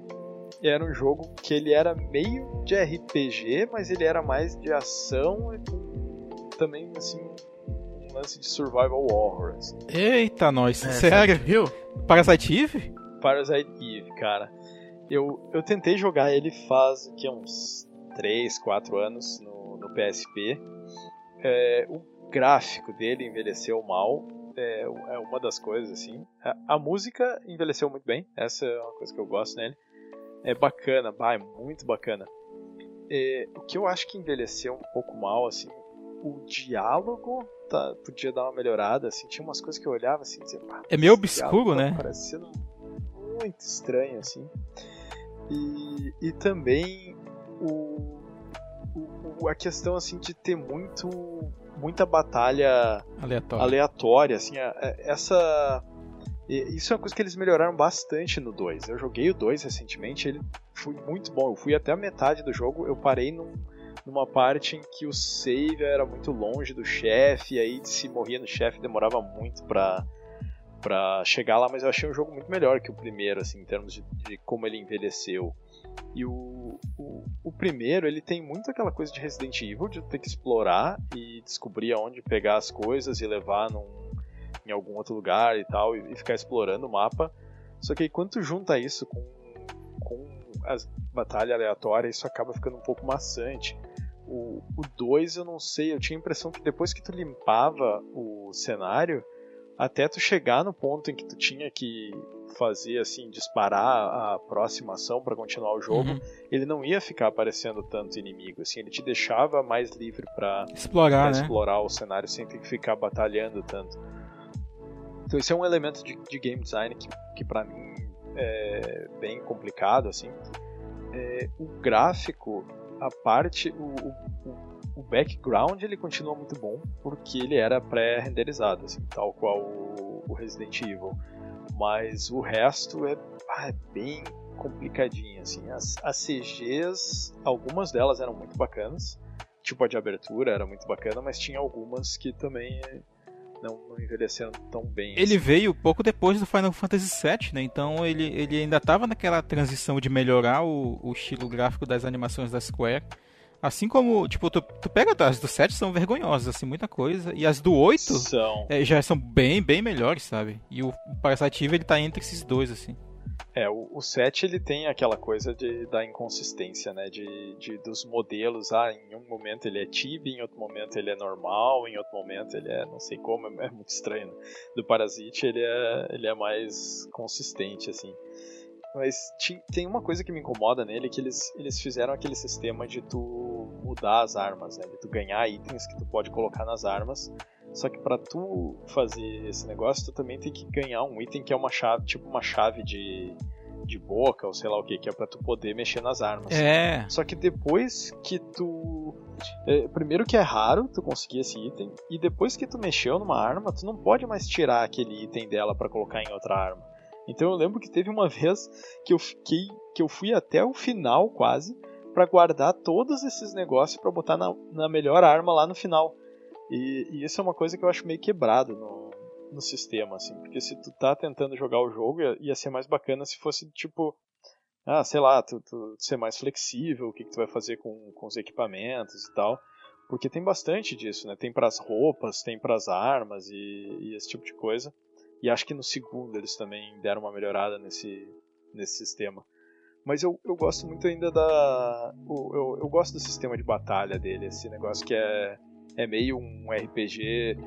[SPEAKER 2] era um jogo que ele era meio de RPG, mas ele era mais de ação e com também, assim, um lance de survival horror. Assim.
[SPEAKER 3] Eita, nós, é, sério? Viu? Parasite Eve?
[SPEAKER 2] Parasite Eve, cara. Eu, eu tentei jogar ele faz que uns 3, 4 anos no, no PSP. É, o gráfico dele envelheceu mal, é, é uma das coisas assim. A, a, música envelheceu muito bem, essa é uma coisa que eu gosto nele. É bacana, bah, é muito bacana. É, o que eu acho que envelheceu um pouco mal, assim, o diálogo tá, podia dar uma melhorada, assim, tinha umas coisas que eu olhava assim, dizia,
[SPEAKER 3] é meio obscuro, né?
[SPEAKER 2] Parecendo muito estranho, assim. E, e também o, o, a questão assim de ter muito muita batalha
[SPEAKER 3] aleatória,
[SPEAKER 2] aleatória assim, essa isso é uma coisa que eles melhoraram bastante no 2. Eu joguei o 2 recentemente, ele foi muito bom. Eu fui até a metade do jogo, eu parei num, numa parte em que o save era muito longe do chefe, e aí se morria no chefe demorava muito pra, para chegar lá, mas eu achei um jogo muito melhor que o primeiro, assim, em termos de, de como ele envelheceu. E o, o, o, primeiro, ele tem muito aquela coisa de Resident Evil, de ter que explorar e descobrir aonde pegar as coisas e levar num, em algum outro lugar e tal, e, e ficar explorando o mapa. Só que aí, quando junta isso com, com as batalhas aleatórias, isso acaba ficando um pouco maçante. O 2 eu não sei, eu tinha a impressão que depois que tu limpava o cenário, até tu chegar no ponto em que tu tinha que fazer assim, disparar a próxima ação para continuar o jogo, uhum. ele não ia ficar aparecendo tanto inimigo, assim, ele te deixava mais livre para
[SPEAKER 3] explorar,
[SPEAKER 2] pra
[SPEAKER 3] né?
[SPEAKER 2] explorar o cenário sem ter que ficar batalhando tanto. Então esse é um elemento de, de game design que, que para mim é bem complicado, assim. É, o gráfico, a parte, o, o o background ele continua muito bom porque ele era pré-renderizado, assim, tal qual o, o, Resident Evil. Mas o resto é, ah, é bem complicadinho, assim. As, as CGs, algumas delas eram muito bacanas, tipo a de abertura era muito bacana, mas tinha algumas que também não, não envelheceram tão bem.
[SPEAKER 3] Ele assim. veio pouco depois do Final Fantasy VII, né? Então ele, ele ainda estava naquela transição de melhorar o, o estilo gráfico das animações da Square Assim como, tipo, tu, tu pega as do 7 são vergonhosas, assim, muita coisa. E as do 8
[SPEAKER 2] são.
[SPEAKER 3] É, já são bem, bem melhores, sabe? E o, o Parasite Eve, ele tá entre esses dois, assim.
[SPEAKER 2] É, o, o 7 ele tem aquela coisa de, da inconsistência, né? De, de, dos modelos. Ah, em um momento ele é Tibi, em outro momento ele é normal, em outro momento ele é não sei como, é, é muito estranho. Né? Do Parasite ele é, ele é mais consistente, assim. Mas tem uma coisa que me incomoda nele, que eles, eles fizeram aquele sistema de tu mudar as armas, né? De tu ganhar itens que tu pode colocar nas armas. Só que para tu fazer esse negócio, tu também tem que ganhar um item que é uma chave, tipo uma chave de, de boca, ou sei lá o que, que é pra tu poder mexer nas armas.
[SPEAKER 3] É.
[SPEAKER 2] Só que depois que tu. É, primeiro que é raro tu conseguir esse item, e depois que tu mexeu numa arma, tu não pode mais tirar aquele item dela para colocar em outra arma. Então eu lembro que teve uma vez que eu fiquei, que eu fui até o final quase para guardar todos esses negócios para botar na, na, melhor arma lá no final. E, e, isso é uma coisa que eu acho meio quebrado no, no sistema, assim, porque se tu tá tentando jogar o jogo ia, ia ser mais bacana se fosse tipo ah, sei lá, tu, tu ser mais flexível, o que, que tu vai fazer com, com os equipamentos e tal. Porque tem bastante disso, né? Tem para as roupas, tem para as armas e, e, esse tipo de coisa. E acho que no segundo eles também deram uma melhorada nesse, nesse sistema. Mas eu, eu gosto muito ainda da. Eu, eu gosto do sistema de batalha dele, esse negócio que é, é meio um RPG.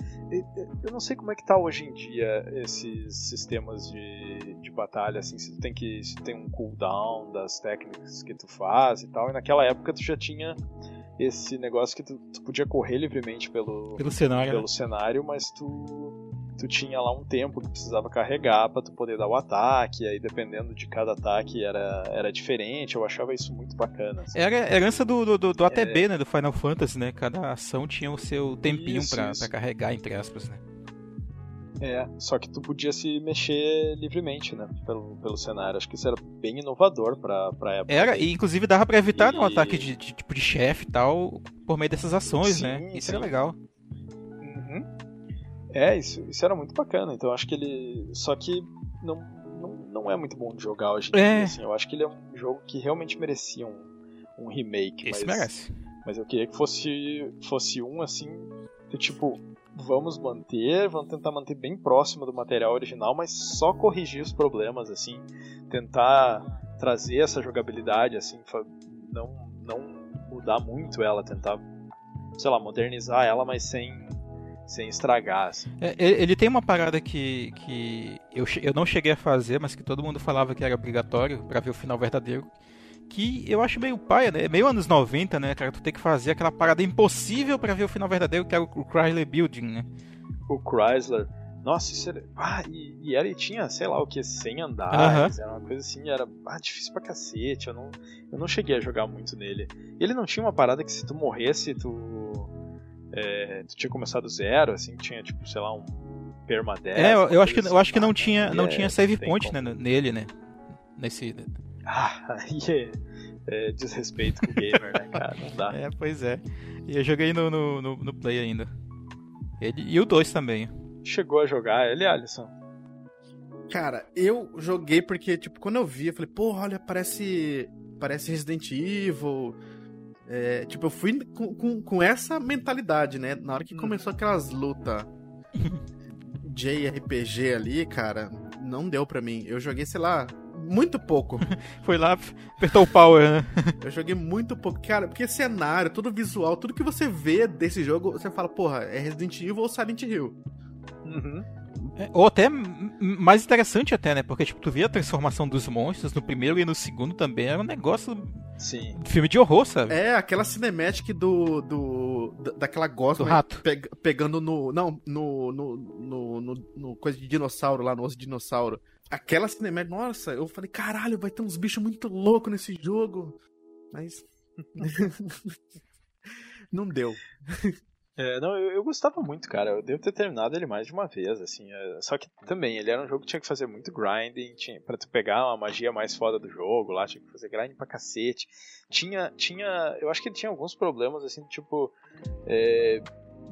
[SPEAKER 2] Eu não sei como é que tá hoje em dia esses sistemas de, de batalha, assim, se tu tem que. Se tem um cooldown das técnicas que tu faz e tal. E naquela época tu já tinha esse negócio que tu, tu podia correr livremente pelo,
[SPEAKER 3] pelo cenário,
[SPEAKER 2] pelo
[SPEAKER 3] né?
[SPEAKER 2] cenário mas tu tu tinha lá um tempo que precisava carregar para tu poder dar o ataque, aí dependendo de cada ataque era, era diferente, eu achava isso muito bacana. Assim.
[SPEAKER 3] Era herança do, do, do ATB, é... né, do Final Fantasy, né, cada ação tinha o seu tempinho para carregar, entre aspas, né.
[SPEAKER 2] É, só que tu podia se mexer livremente, né, pelo, pelo cenário. Acho que isso era bem inovador pra, pra época.
[SPEAKER 3] Era, e inclusive dava pra evitar e... um ataque de, de, tipo de chefe e tal, por meio dessas ações, sim, né. Isso sim. era legal.
[SPEAKER 2] É, isso, isso era muito bacana. Então acho que ele. Só que não, não, não é muito bom de jogar hoje em é. dia. Assim. Eu acho que ele é um jogo que realmente merecia um, um remake.
[SPEAKER 3] Esse
[SPEAKER 2] mas,
[SPEAKER 3] merece.
[SPEAKER 2] Mas eu queria que fosse, fosse um assim. Tipo, vamos manter, vamos tentar manter bem próximo do material original, mas só corrigir os problemas, assim. Tentar trazer essa jogabilidade, assim, não, não mudar muito ela, tentar, sei lá, modernizar ela, mas sem sem estragar. Assim.
[SPEAKER 3] É, ele tem uma parada que, que eu, eu não cheguei a fazer, mas que todo mundo falava que era obrigatório para ver o final verdadeiro. Que eu acho meio paia, né? Meio anos 90, né, cara? Tu tem que fazer aquela parada impossível para ver o final verdadeiro, que era o Chrysler Building, né?
[SPEAKER 2] O Chrysler. Nossa, isso era. Ah, e, e ele tinha, sei lá o que, 100 andares, era uma coisa assim, era ah, difícil pra cacete. Eu não, eu não cheguei a jogar muito nele. Ele não tinha uma parada que se tu morresse, tu é, tu tinha começado zero, assim, tinha tipo, sei lá, um permadeath.
[SPEAKER 3] É, eu, eu acho que assim, eu acho que não tinha, não é, tinha save point né, nele, né? Nesse
[SPEAKER 2] Ah, (laughs) aí é, é desrespeito com o gamer, né, cara? Não dá. (laughs)
[SPEAKER 3] É, pois é. E eu joguei no, no, no, no Play ainda. Ele, e o 2 também.
[SPEAKER 2] Chegou a jogar ele, Alisson?
[SPEAKER 1] Cara, eu joguei porque, tipo, quando eu vi, eu falei, pô, olha, parece. Parece Resident Evil. É, tipo, eu fui com, com, com, essa mentalidade, né? Na hora que começou aquelas lutas (laughs) JRPG ali, cara, não deu pra mim. Eu joguei, sei lá, muito pouco. (laughs)
[SPEAKER 3] Foi lá, apertou o power, né? (laughs)
[SPEAKER 1] eu joguei muito pouco. Cara, porque cenário, todo visual, tudo que você vê desse jogo, você fala, porra, é Resident Evil ou Silent Hill.
[SPEAKER 3] Uhum. É, ou até mais interessante até, né? Porque tipo, tu via a transformação dos monstros no primeiro e no segundo também, era um negócio
[SPEAKER 2] Sim.
[SPEAKER 3] filme de horror, sabe?
[SPEAKER 1] É, aquela cinemática do, do daquela gosma
[SPEAKER 3] do rato
[SPEAKER 1] pe, pegando no não, no no, no no, no coisa de dinossauro lá, no osso de dinossauro. Aquela cinemática, nossa, eu falei, caralho, vai ter uns bichos muito loucos nesse jogo. Mas (laughs) não deu. (laughs)
[SPEAKER 2] É, não, eu, eu, gostava muito, cara. Eu devo ter terminado ele mais de uma vez, assim. É, só que também, ele era um jogo que tinha que fazer muito grinding, tinha, pra tu pegar uma magia mais foda do jogo lá, tinha que fazer grinding pra cacete. Tinha, tinha, eu acho que ele tinha alguns problemas, assim, tipo, é,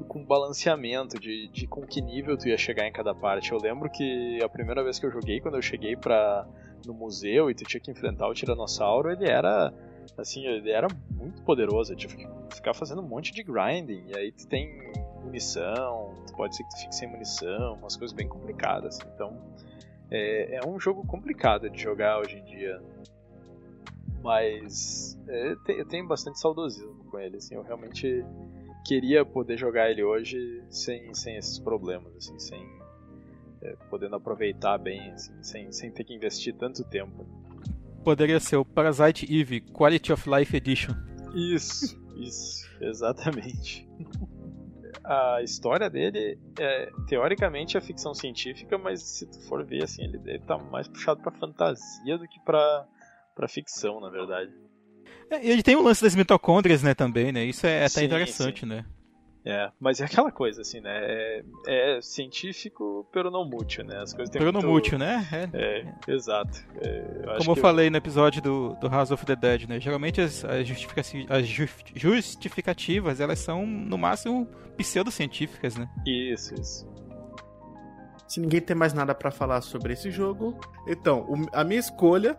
[SPEAKER 2] com balanceamento, de, de com que nível tu ia chegar em cada parte. Eu lembro que a primeira vez que eu joguei, quando eu cheguei pra, no museu e tu tinha que enfrentar o Tiranossauro, ele era assim, ele era muito poderoso, eu tive que ficar fazendo um monte de grinding, e aí tu tem munição, pode ser que tu fique sem munição, umas coisas bem complicadas, então é, é, um jogo complicado de jogar hoje em dia, mas é, eu tenho bastante saudosismo com ele, assim, eu realmente queria poder jogar ele hoje sem, sem esses problemas, assim, sem é, podendo aproveitar bem, assim, sem, sem ter que investir tanto tempo
[SPEAKER 3] poderia ser o Parasite Eve Quality of Life Edition.
[SPEAKER 2] Isso, isso, exatamente. (laughs) A história dele é teoricamente é ficção científica, mas se tu for ver assim, ele, tá mais puxado para fantasia do que para para ficção, na verdade.
[SPEAKER 3] É, ele tem o lance das mitocôndrias, né, também, né? Isso é, é até sim, interessante, sim. né?
[SPEAKER 2] É, mas é aquela coisa, assim, né? É, é científico, pero não mútil, né? As coisas têm
[SPEAKER 3] Pero muito... não mútil, né?
[SPEAKER 2] É, é exato. É,
[SPEAKER 3] eu Como eu falei no episódio do, do House of the Dead, né? Geralmente as, as, as justificativas, elas são, no máximo, pseudocientíficas, né?
[SPEAKER 2] Isso, isso.
[SPEAKER 1] Se ninguém tem mais nada para falar sobre esse jogo, então, a minha escolha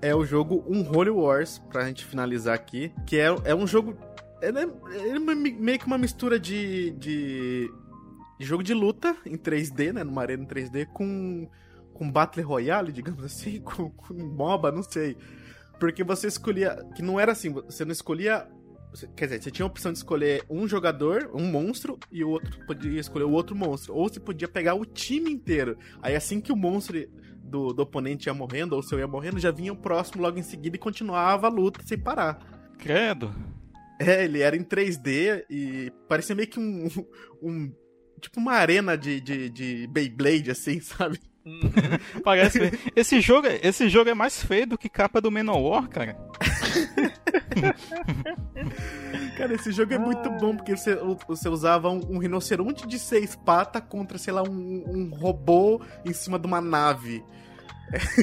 [SPEAKER 1] é o jogo Unholy Wars, pra gente finalizar aqui, que é, é um jogo ele é, ele é meio que uma mistura de, de, de, jogo de luta em 3D, né? Numa arena em 3D, com, com Battle Royale, digamos assim, (laughs) com, com MOBA, não sei. Porque você escolhia. Que não era assim, você não escolhia. Quer dizer, você tinha a opção de escolher um jogador, um monstro, e o outro podia escolher o outro monstro. Ou você podia pegar o time inteiro. Aí assim que o monstro do, do oponente ia morrendo, ou seu ia morrendo, já vinha o próximo logo em seguida e continuava a luta sem parar.
[SPEAKER 3] Credo.
[SPEAKER 1] É, ele era em 3D e parecia meio que um. um tipo uma arena de, de, de Beyblade, assim, sabe?
[SPEAKER 3] Parece. Esse jogo, esse jogo é mais feio do que capa do Manowar, cara.
[SPEAKER 1] cara, esse jogo é muito bom porque você, você usava um, um rinoceronte de seis patas contra, sei lá, um, um robô em cima de uma nave.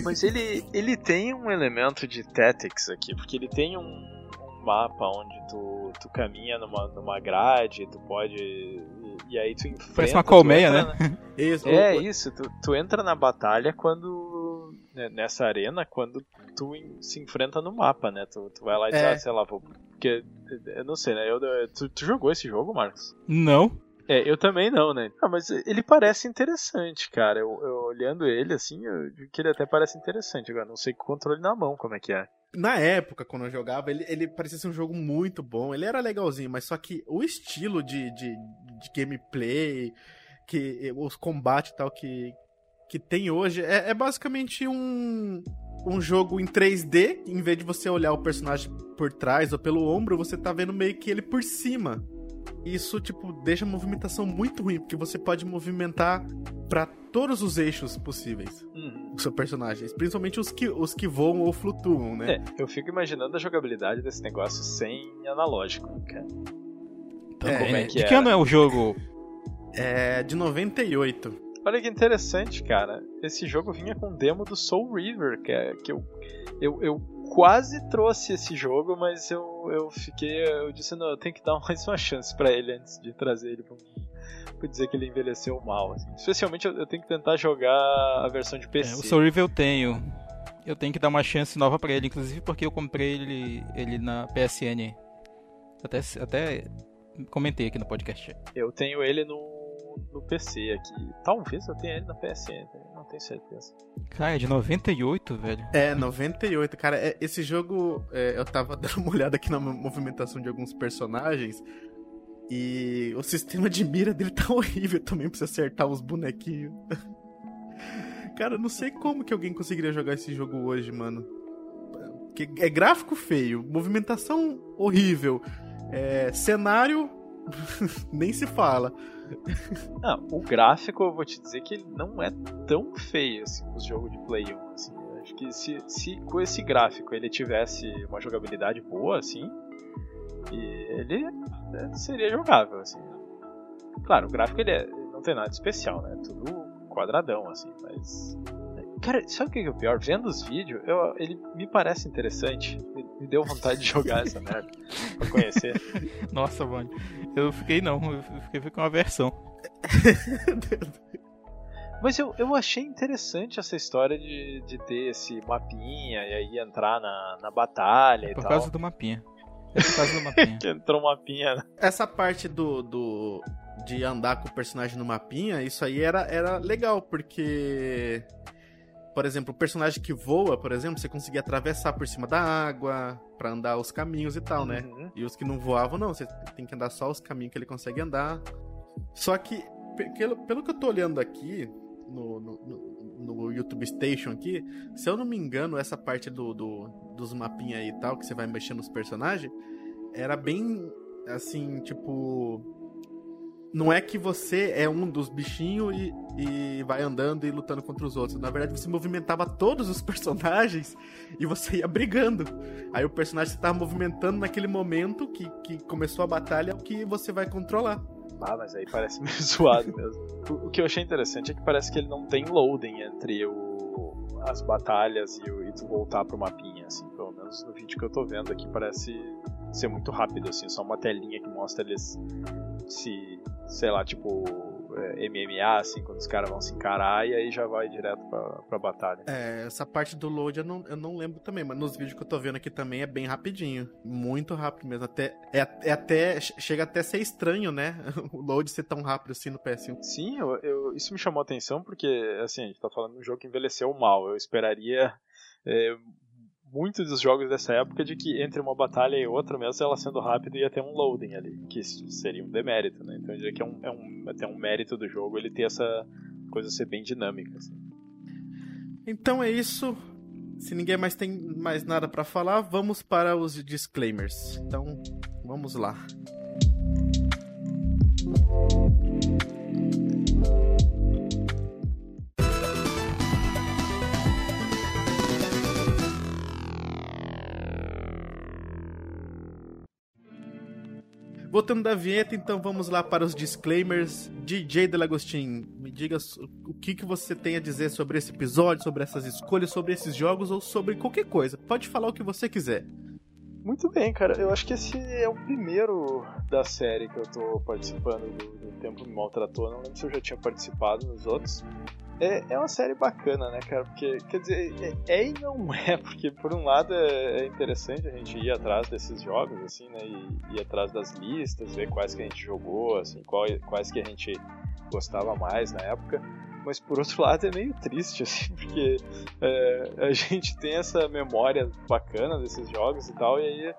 [SPEAKER 2] Mas ele, ele tem um elemento de Tactics aqui, porque ele tem um, mapa onde tu, tu caminha numa, numa grade, tu pode. E, e aí tu enfrenta.
[SPEAKER 3] Parece uma colmeia, né? Na... (laughs)
[SPEAKER 2] Isso, é, isso. Tu, tu entra na batalha quando. Né, nessa arena, quando tu se enfrenta no mapa, né? Tu, tu vai lá e diz, é. ah, sei lá, vou. Porque. Eu não sei, né? Eu, tu, tu jogou esse jogo, Marcos?
[SPEAKER 3] Não.
[SPEAKER 2] É, eu também não, né? Ah, mas ele parece interessante, cara. Eu, eu olhando ele assim, eu que ele até parece interessante. Agora, não sei com o controle na mão como é que é
[SPEAKER 1] na época, quando eu jogava, ele, ele parecia ser um jogo muito bom. Ele era legalzinho, mas só que o estilo de, de, de gameplay, que os combates e tal que, que tem hoje, é, é, basicamente um, um jogo em 3D. Em vez de você olhar o personagem por trás ou pelo ombro, você tá vendo meio que ele por cima. Isso, tipo, deixa a movimentação muito ruim, porque você pode movimentar para todos os eixos possíveis uhum. do seu personagem, principalmente os que, os que voam ou flutuam, né?
[SPEAKER 2] É, eu fico imaginando a jogabilidade desse negócio sem analógico, cara.
[SPEAKER 3] Então, é, como é que de que ano é o jogo?
[SPEAKER 1] É de 98.
[SPEAKER 2] Olha que interessante, cara. Esse jogo vinha com demo do Soul River, que, é, que eu, eu, eu quase trouxe esse jogo, mas eu, eu fiquei. Eu disse, não, eu tenho que dar (laughs) mais uma chance para ele antes de trazer ele pra pra dizer que ele envelheceu mal. Assim. Especialmente eu, eu, tenho que tentar jogar a versão de PC.
[SPEAKER 3] É, o Soul eu tenho. Eu tenho que dar uma chance nova para ele, inclusive porque eu comprei ele, ele na PSN. Até, até comentei aqui no podcast.
[SPEAKER 2] Eu tenho ele no, no PC aqui. Talvez eu tenha ele na PSN, não tenho certeza.
[SPEAKER 3] Cara, é de 98, velho.
[SPEAKER 1] É, 98. Cara, é, esse jogo, é, eu tava (laughs) dando uma olhada aqui na movimentação de alguns personagens. E o sistema de mira dele tá (laughs) horrível também pra você acertar os bonequinhos. (laughs) Cara, não sei como que alguém conseguiria jogar esse jogo hoje, mano. Que é gráfico feio, movimentação horrível, é, cenário nem se fala.
[SPEAKER 2] O gráfico eu vou te dizer que ele não é tão feio assim os jogos de Play 1. Assim. Acho que se, se com esse gráfico ele tivesse uma jogabilidade boa, assim, ele né, seria jogável, assim. Claro, o gráfico ele, é, não tem nada de especial, né? Tudo quadradão, assim, mas. Cara, sabe o que é o pior? Vendo os vídeos, eu, ele me parece interessante. Me deu vontade de jogar essa merda. Pra conhecer. (laughs)
[SPEAKER 3] Nossa, mano. Eu fiquei não, eu fiquei com uma versão. (laughs)
[SPEAKER 2] Mas eu, eu achei interessante essa história de, de ter esse mapinha e aí entrar na, na batalha e
[SPEAKER 3] Por
[SPEAKER 2] tal.
[SPEAKER 3] causa do mapinha. É por causa do mapinha. (laughs)
[SPEAKER 2] que entrou um mapinha. Né?
[SPEAKER 1] Essa parte do, do de andar com o personagem no mapinha, isso aí era, era legal, porque. Por exemplo, o personagem que voa, por exemplo, você conseguia atravessar por cima da água para andar os caminhos e tal, né?
[SPEAKER 2] Uhum.
[SPEAKER 1] E os que não voavam, não, você tem que andar só os caminhos que ele consegue andar. Só que, pelo, pelo que eu tô olhando aqui, no, no, no, YouTube Station aqui, se eu não me engano, essa parte do, do dos mapinhas aí e tal, que você vai mexendo nos personagens, era bem assim, tipo não é que você é um dos bichinhos e, e vai andando e lutando contra os outros. Na verdade, você movimentava todos os (laughs) personagens e você ia brigando. Aí o personagem que você tava movimentando naquele momento que, que começou a batalha é o que você vai controlar.
[SPEAKER 2] Ah, mas aí parece (laughs) meio zoado mesmo. O, o que eu achei interessante é que parece que ele não tem loading entre o, as batalhas e, o, e tu voltar pro mapinha, assim. Pelo menos no vídeo que eu tô vendo aqui parece ser muito rápido, assim. Só uma telinha que mostra eles se sei lá, tipo é, MMA, assim, quando os caras vão se encarar e aí já vai direto pra, pra batalha.
[SPEAKER 1] É, essa parte do load eu não, eu não lembro também, mas nos vídeos que eu tô vendo aqui também é bem rapidinho. Muito rápido mesmo. Até, é, é até. Chega até a ser estranho, né? (laughs) O load ser tão rápido assim no PS1.
[SPEAKER 2] Sim, eu, eu, isso me chamou a atenção porque, assim, a gente tá falando de um jogo que envelheceu mal. Eu esperaria. É, muitos dos jogos dessa época de que entre uma batalha e outra, mesmo ela sendo rápida, ia ter um loading ali, que seria um demérito, né? Então eu diria que é, um, é um, até um mérito do jogo ele ter essa coisa ser bem dinâmica. Assim.
[SPEAKER 1] Então é isso. Se ninguém mais tem mais nada para falar, vamos para os disclaimers. Então, vamos lá. Voltando da vinheta, então vamos lá para os disclaimers. DJ Delagostin, me diga o que, que você tem a dizer sobre esse episódio, sobre essas escolhas, sobre esses jogos ou sobre qualquer coisa. Pode falar o que você quiser.
[SPEAKER 2] Muito bem, cara. Eu acho que esse é o primeiro da série que eu tô participando do, Tempo Me Maltratou. Não lembro se eu já tinha participado nos outros. É, é uma série bacana, né, cara? Porque, quer dizer, é, é, e não (laughs) é, porque por um lado é, é, interessante a gente ir atrás desses jogos, assim, né? E ir atrás das listas, ver quais que a gente jogou, assim, qual, quais que a gente gostava mais na época. Mas por outro (laughs) lado é meio triste, assim, porque é, a gente tem essa memória bacana desses jogos e tal, e aí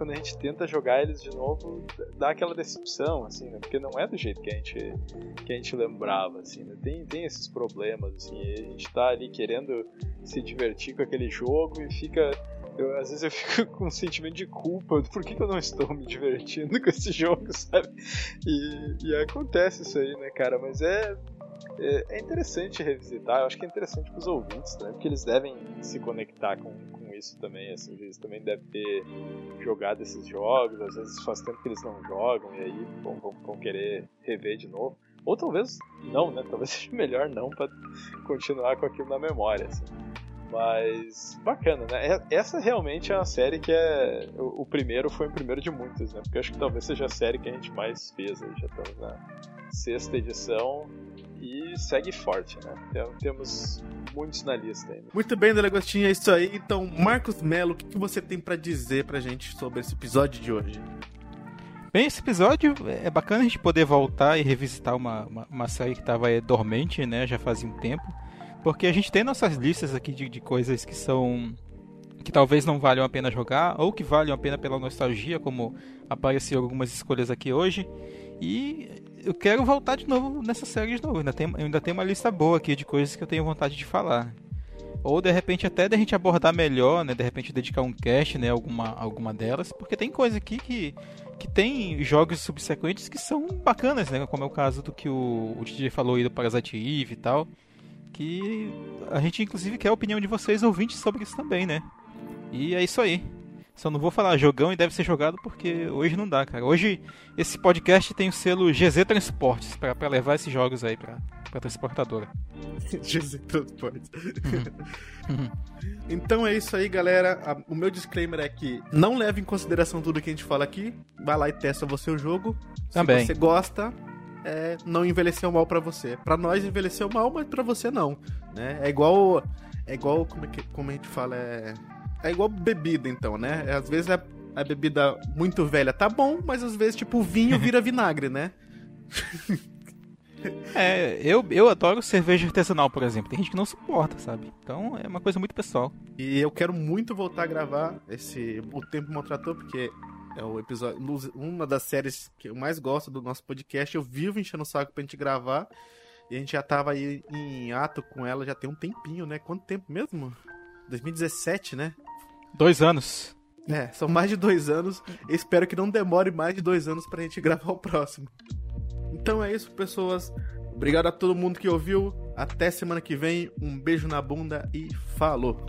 [SPEAKER 2] quando a gente tenta jogar eles de novo, dá aquela decepção, assim, né? Porque não é do jeito que a gente, que a gente lembrava, assim, né? Tem, tem esses problemas, assim, a gente tá ali querendo se divertir com aquele jogo e fica... Eu, às vezes eu (laughs) fico com um sentimento de culpa, por que, que eu não estou me divertindo com esse jogo, (laughs) sabe? E, e acontece isso aí, né, cara? Mas é, é, é interessante revisitar, eu acho que é interessante para os ouvintes, né? Porque eles devem se conectar com, com isso também, assim, eles também devem ter jogado esses jogos, às vezes faz tempo que eles não jogam e aí vão, vão, vão querer rever de novo. Ou talvez não, né? Talvez (laughs) seja melhor não para continuar com aquilo na memória, assim. Mas bacana, né? Essa realmente é uma série que é. O, primeiro foi o primeiro de muitas, né? Porque acho que talvez seja a série que a gente mais fez aí. Já estamos na sexta edição e segue forte, né? Temos muitos na lista ainda.
[SPEAKER 1] Muito bem, Delegostinho, é isso aí. Então, Marcos Melo, o que você tem para dizer pra gente sobre esse episódio de hoje?
[SPEAKER 3] Bem, esse episódio é bacana a gente poder voltar e revisitar uma, uma, uma série que estava dormente, né? Já fazia um tempo. Porque a gente tem nossas listas aqui de, de coisas que são que talvez não valham a pena jogar ou que valham a pena pela nostalgia, como apareceram algumas escolhas aqui hoje. E eu quero voltar de novo nessa série de novo. Ainda tem, ainda tem uma lista boa aqui de coisas que eu tenho vontade de falar. Ou de repente até de a gente abordar melhor, né? De repente dedicar um cast, né? Alguma, alguma delas. Porque tem coisa aqui que, que tem jogos subsequentes que são bacanas, né? Como é o caso do que o, o DJ falou aí do Parasite Eve e tal. Que a gente inclusive quer a opinião de vocês ouvintes sobre isso também, né? E é isso aí. Só não vou falar jogão e deve ser jogado porque hoje não dá, cara. Hoje esse podcast tem o selo GZ Transportes para levar esses jogos aí pra, pra transportadora. (laughs)
[SPEAKER 1] GZ Transportes. Uhum. (laughs) então é isso aí, galera. O meu disclaimer é que não leve em consideração tudo que a gente fala aqui. Vai lá e testa você o jogo.
[SPEAKER 3] Também.
[SPEAKER 1] Se você gosta, é, não envelheceu mal para você. Para nós envelheceu mal, mas para você não, né? É igual é igual como, é que, como a gente fala é é igual bebida, então, né? Às vezes a, a bebida muito velha tá bom, mas às vezes, tipo, o vinho vira (laughs) vinagre, né?
[SPEAKER 3] É, eu, eu adoro cerveja artesanal, por exemplo. Tem gente que não suporta, sabe? Então é uma coisa muito pessoal.
[SPEAKER 1] E eu quero muito voltar a gravar esse O Tempo Maltratou, porque é o episódio. Uma das séries que eu mais gosto do nosso podcast. Eu vivo enchendo o saco pra gente gravar. E a gente já tava aí em ato com ela já tem um tempinho, né? Quanto tempo mesmo? 2017, né?
[SPEAKER 3] Dois anos.
[SPEAKER 1] É, são mais de dois anos. Espero que não demore mais de dois anos pra gente (laughs) gravar o próximo. Então é isso, pessoas. Obrigado a todo mundo que ouviu. Até semana que vem. Um beijo na bunda e falou!